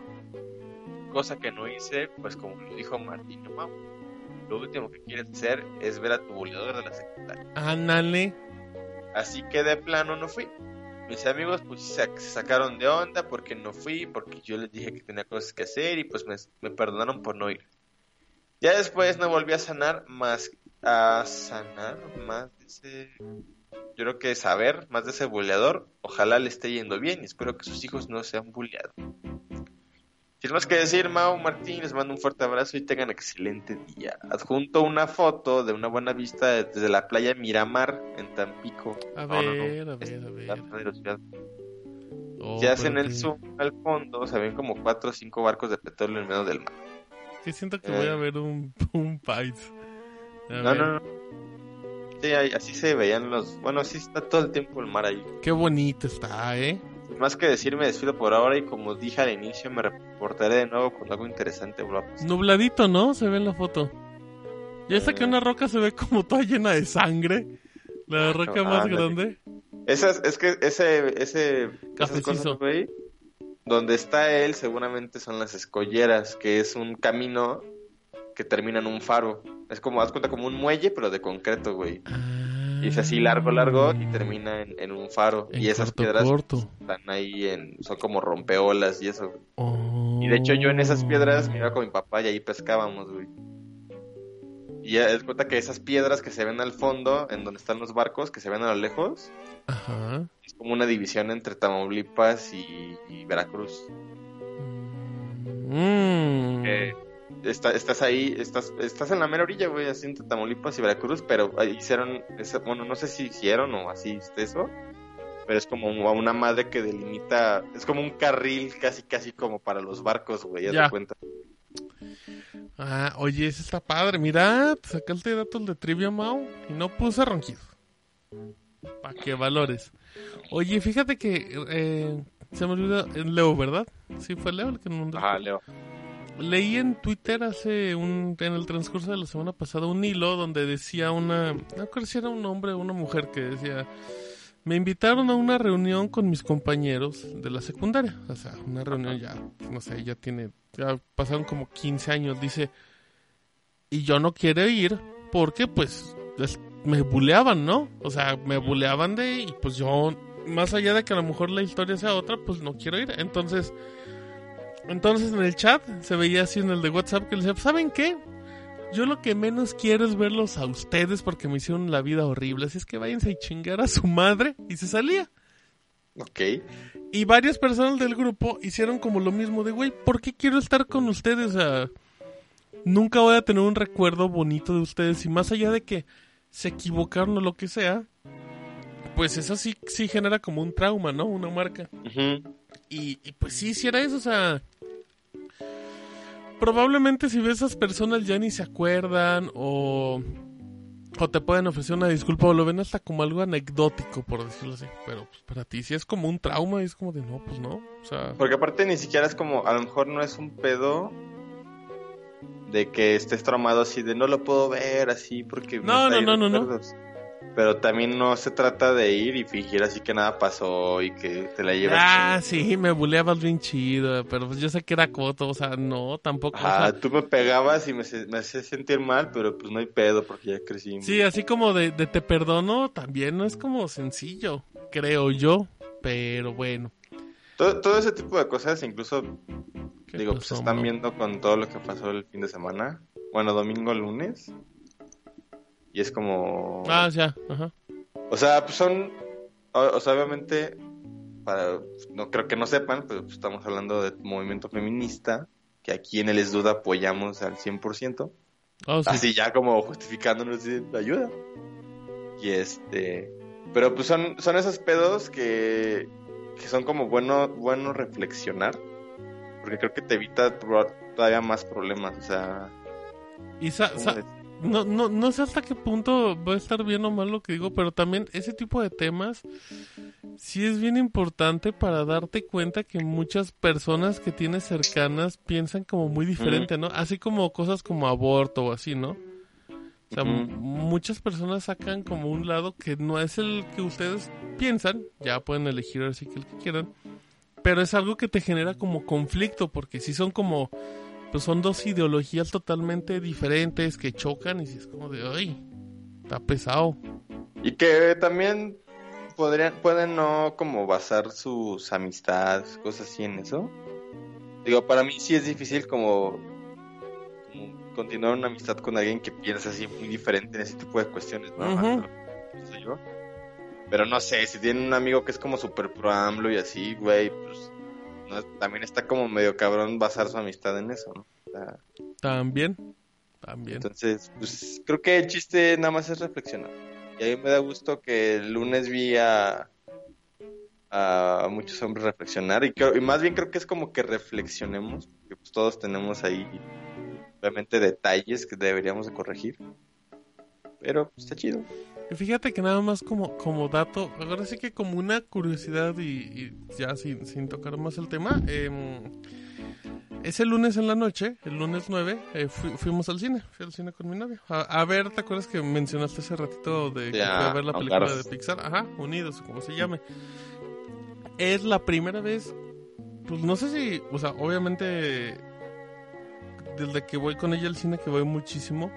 Cosa que no hice, pues como lo dijo Martín Mau. Lo último que quieres hacer es ver a tu buleador de la secundaria. Ándale. Así que de plano no fui. Mis amigos pues se sacaron de onda porque no fui, porque yo les dije que tenía cosas que hacer y pues me, me perdonaron por no ir. Ya después no volví a sanar más, a sanar más de ese, yo creo que saber más de ese buleador. Ojalá le esté yendo bien y espero que sus hijos no sean buleados. Sin más que decir, Mau Martín, les mando un fuerte abrazo y tengan excelente día. Adjunto una foto de una buena vista desde la playa Miramar en Tampico. A No, no, no, ver, a ver, a ver. Oh, Si hacen el zoom al fondo, se ven como cuatro o cinco barcos de petróleo en medio del mar. Que siento que Eh. voy a ver un, un Pais. A No, ver. no, no. Sí, así se veían los... Bueno, sí está todo el tiempo el mar ahí. Qué bonito está, ¿eh? Sin más que decir, me despido por ahora y como dije al inicio, me reportaré de nuevo con algo interesante, bro. Nubladito, ¿no? Se ve en la foto. Y esta que Eh. una roca se ve como toda llena de sangre. La roca no, más ándale. grande. Esas, es que ese, ese, esas cosas, donde está él seguramente son las escolleras, que es un camino que termina en un faro. Es como, haz cuenta, como un muelle, pero de concreto, güey. Y es así largo, largo y termina en, en un faro. En y esas corto, piedras corto. están ahí, en, son como rompeolas y eso. Oh. Y de hecho yo en esas piedras me iba con mi papá y ahí pescábamos, güey. Y ya es cuenta que esas piedras que se ven al fondo, en donde están los barcos, que se ven a lo lejos, Ajá. es como una división entre Tamaulipas y, y Veracruz. Mm. Eh, está- estás ahí, estás, estás en la mera orilla, güey, así entre Tamaulipas y Veracruz, pero hicieron, bueno, no sé si hicieron o así es eso, pero es como a una madre que delimita, es como un carril casi, casi como para los barcos, güey, Ya. cuenta. Ah, oye, ese está padre. Mira, te sacaste datos de trivia, Mau. Y no puse ronquido. Para que valores. Oye, fíjate que eh, se me olvidó. eh, Leo, ¿verdad? Sí, fue Leo el que nos mandó. Ajá, Leo. Leí en Twitter hace un. En el transcurso de la semana pasada un hilo donde decía una. No creo si era un hombre o una mujer que decía. Me invitaron a una reunión con mis compañeros de la secundaria. O sea, una reunión ya, no sé, ya tiene, ya pasaron como 15 años, dice. Y yo no quiero ir porque pues es- me buleaban, ¿no? O sea, me buleaban de y pues yo, más allá de que a lo mejor la historia sea otra, pues no quiero ir. Entonces, entonces en el chat se veía así en el de WhatsApp que le decía, ¿saben qué? Yo lo que menos quiero es verlos a ustedes porque me hicieron la vida horrible. Así es que váyanse a chingar a su madre. Y se salía. Ok. Y varias personas del grupo hicieron como lo mismo de, güey, ¿por qué quiero estar con ustedes? O sea, nunca voy a tener un recuerdo bonito de ustedes. Y más allá de que se equivocaron o lo que sea, pues eso sí, sí genera como un trauma, ¿no? Una marca. Y, y pues sí, hiciera eso, o sea... Probablemente si ves a esas personas ya ni se acuerdan o... O te pueden ofrecer una disculpa o lo ven hasta como algo anecdótico, por decirlo así. Pero pues, para ti si es como un trauma y es como de no, pues no. O sea... Porque aparte ni siquiera es como, a lo mejor no es un pedo de que estés traumado así de no lo puedo ver así porque me No, trae no, no, no, no. Recuerdos". Pero también no se trata de ir y fingir así que nada pasó y que te la llevas. Ah, sí, me buleabas bien chido, pero pues yo sé que era coto, o sea, no, tampoco. o Ajá, sea, tú me pegabas y me, me hacías sentir mal, pero pues no hay pedo porque ya crecí. Sí, así como de, de te perdono, también no es como sencillo, creo yo, pero bueno. Todo, todo ese tipo de cosas, incluso, ¿Qué digo, pues pasó, están viendo con todo lo que pasó el fin de semana. Bueno, domingo, lunes. Y es como... Ah, ya, ajá. O sea, pues son, o, o sea, obviamente, para, no creo que no sepan, pero pues estamos hablando de movimiento feminista, que aquí en el Es Duda apoyamos al 100%, Oh, sí. así ya como justificándonos de ayuda. Y este, pero pues son, son esos pedos que, que son como bueno, bueno reflexionar, porque creo que te evita todavía más problemas, o sea... Y. no, no, no sé hasta qué punto va a estar bien o mal lo que digo, pero también ese tipo de temas sí es bien importante para darte cuenta que muchas personas que tienes cercanas piensan como muy diferente, ¿no? Así como cosas como aborto o así, ¿no? O sea, muchas personas sacan como un lado que no es el que ustedes piensan, ya pueden elegir ahora sí que el que quieran, pero es algo que te genera como conflicto, porque si son como, pues son dos ideologías totalmente diferentes que chocan y si es como de, ay, está pesado. Y que también podrían, pueden no como basar sus amistades, cosas así en eso. Digo, para mí sí es difícil como, como continuar una amistad con alguien que piensa así muy diferente en ese tipo de cuestiones, ¿no? Yo. Pero no sé, si tienen un amigo que es como super pro AMLO y así, güey, pues no, también está como medio cabrón basar su amistad en eso, ¿no? O sea, También, también. entonces, pues creo que el chiste nada más es reflexionar. Y a mí me da gusto que el lunes vi a, a muchos hombres reflexionar y, creo- y más bien creo que es como que reflexionemos, porque pues todos tenemos ahí obviamente detalles que deberíamos de corregir. Pero pues, está chido. Y fíjate que nada más como, como dato, ahora sí que como una curiosidad y, y ya sin, sin tocar más el tema, em, ese lunes en la noche, el lunes 9, eh, fui- fuimos al cine, fui al cine con mi novia. A, a ver, ¿te acuerdas que mencionaste hace ratito de que fui a ver la película de Pixar? Ajá, Unidos, como se llame. Es la primera vez, pues no sé si, o sea, obviamente desde que voy con ella al cine que voy muchísimo,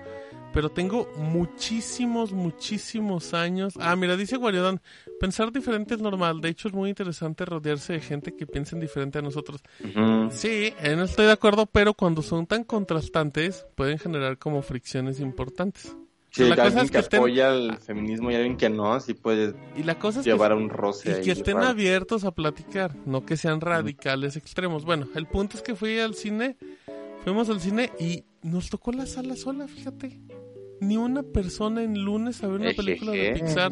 pero tengo muchísimos, muchísimos años. Ah, mira, dice Guariodán, pensar diferente es normal. De hecho, es muy interesante rodearse de gente que piensen diferente a nosotros. Sí, en eso estoy de acuerdo, pero cuando son tan contrastantes, pueden generar como fricciones importantes. Sí, la cosa es que, que estén- apoya el feminismo y alguien que no, sí puede Y la cosa es llevar que, a un roce y ahí que estén raro. abiertos a platicar, no que sean radicales extremos. Bueno, el punto es que fui al cine, fuimos al cine y nos tocó la sala sola, fíjate. Ni una persona en lunes a ver una película de. Pixar.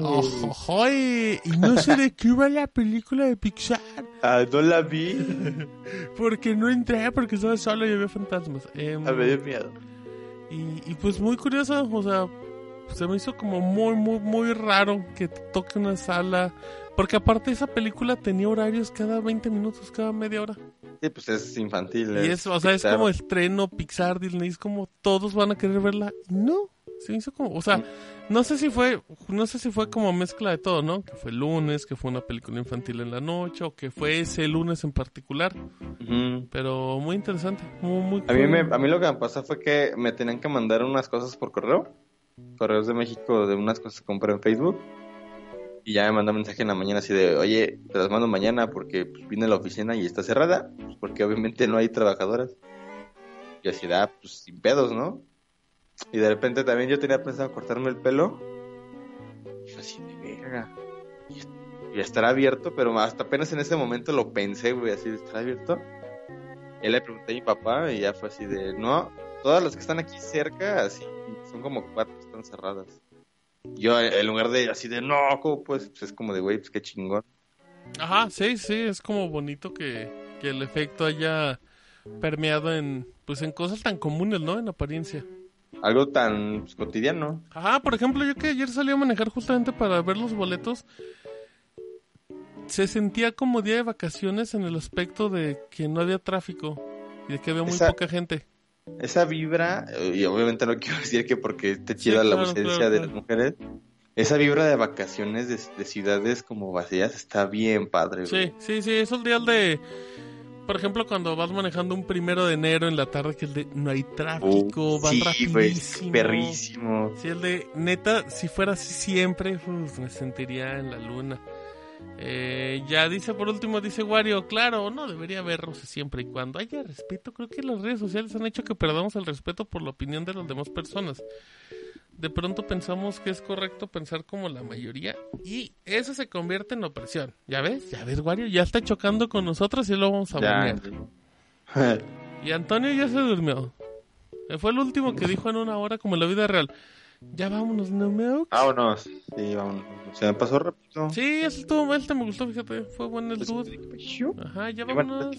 Ojo, y no sé de qué iba la película de Pixar. Ah, no la vi. Porque no entré, porque estaba solo y había fantasmas. Em, A ver, dio miedo. y, y pues muy curioso, o sea, se me hizo como muy, muy, muy raro que te toque una sala. Porque aparte esa película tenía horarios cada 20 minutos, cada media hora. Sí, pues es infantil. Y es, o sea, es como estreno Pixar, Disney, es como todos van a querer verla. No, se hizo como, o sea, no sé si fue, no sé si fue como mezcla de todo, ¿no? Que fue lunes, que fue una película infantil en la noche, o que fue ese lunes en particular. Pero muy interesante, muy, muy A mí, me, a mí lo que me pasó fue que me tenían que mandar unas cosas por correo. Correos de México de unas cosas que compré en Facebook. Y ya me mandó un mensaje en la mañana así de, oye, te las mando mañana porque pues, vine a la oficina y está cerrada. Pues, porque obviamente no hay trabajadoras. Y así da, pues sin pedos, ¿no? Y de repente también yo tenía pensado cortarme el pelo. Y fue así de verga. Y, estará abierto, pero hasta apenas en ese momento lo pensé, güey, así de estará abierto. Y le pregunté a mi papá y ya fue así de, no, todas las que están aquí cerca, así, son como cuatro, están cerradas. Yo, en lugar de así de, no, ¿cómo pues? Pues es como de, güey, pues qué chingón. Ajá, sí, sí, es como bonito que, que el efecto haya permeado en, pues en cosas tan comunes, ¿no? En apariencia. Algo tan pues, cotidiano. Ajá, por ejemplo, yo que ayer salí a manejar justamente para ver los boletos, se sentía como día de vacaciones en el aspecto de que no había tráfico y de que había muy Esa- poca gente. Esa vibra, eh, y obviamente no quiero decir que porque esté Sí, chida la ausencia claro, de las mujeres, esa vibra de vacaciones de, de ciudades como vacías está bien padre. güey. Sí, sí, sí, esos días de... Por ejemplo, cuando vas manejando un primero de enero en la tarde, que el de no hay tráfico, van sí, rapidísimo. perrísimo. Sí, el de neta, si fuera así siempre, uf, me sentiría en la luna. Eh, ya dice por último, dice Wario, claro, no debería haber roce siempre y cuando haya respeto. Creo que las redes sociales han hecho que perdamos el respeto por la opinión de las demás personas. De pronto pensamos que es correcto pensar como la mayoría y eso se convierte en opresión. ¿Ya ves? Ya ves, Wario, ya está chocando con nosotros y lo vamos a banear. Y Antonio ya se durmió. Eh, Fue el último que dijo en una hora como en la vida real. Ya vámonos, no me vámonos. Sí, vámonos. Se me pasó rápido. Sí, ese estuvo, este me gustó, fíjate. Fue bueno el dude. Ajá, ya vámonos.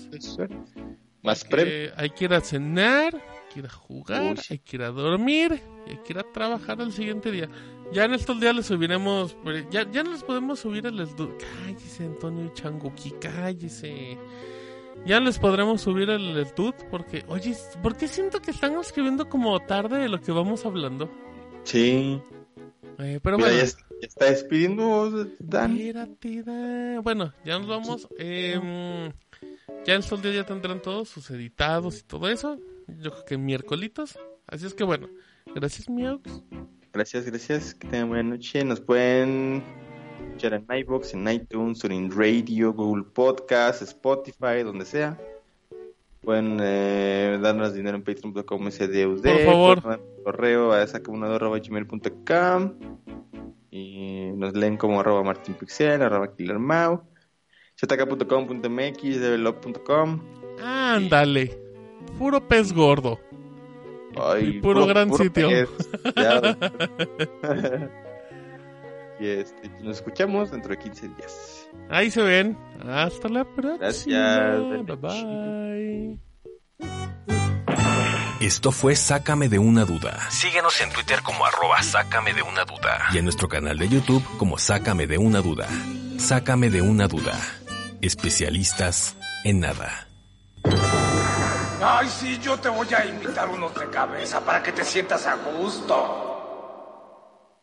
Más Que pre. hay que ir a cenar, hay que ir a jugar, Uy. hay que ir a dormir hay que ir a trabajar el siguiente día. Ya en estos días les subiremos, pero ya, ya no les podemos subir el estu- Cállese, Antonio Changuki, cállese. Ya les podremos subir el, el porque, oye, ¿por qué siento que están escribiendo como tarde de lo que vamos hablando? Sí. Eh, pero Mira, bueno. ya, es- ya está despidiendo Dan. Bueno, ya nos vamos. Em, ya en días ya tendrán todos sus editados y todo eso. Yo creo que miércolitos. Así es que bueno, gracias, Miaux. Gracias, gracias. Que tengan buena noche. Nos pueden escuchar en iBox, en iTunes, en Radio, Google Podcast, Spotify, donde sea. Pueden eh, darnos dinero en patreon.com SDUD. Por favor. Correo a sacamunador.gmail.com y nos leen como arroba martinpixel, arroba killermau. zk.com.mx, develop.com. Ándale. Puro pez gordo. Ay, Y puro gran sitio. pez, y este, nos escuchamos dentro de 15 días. Ahí se ven. Hasta la próxima. Gracias. Bye bye. Esto fue Sácame de una duda. Síguenos en Twitter como arroba Sácame de una duda. Y en nuestro canal de YouTube como Sácame de una duda. Sácame de una duda. Especialistas en nada. Ay, sí, yo te voy a invitar unos de cabeza para que te sientas a gusto.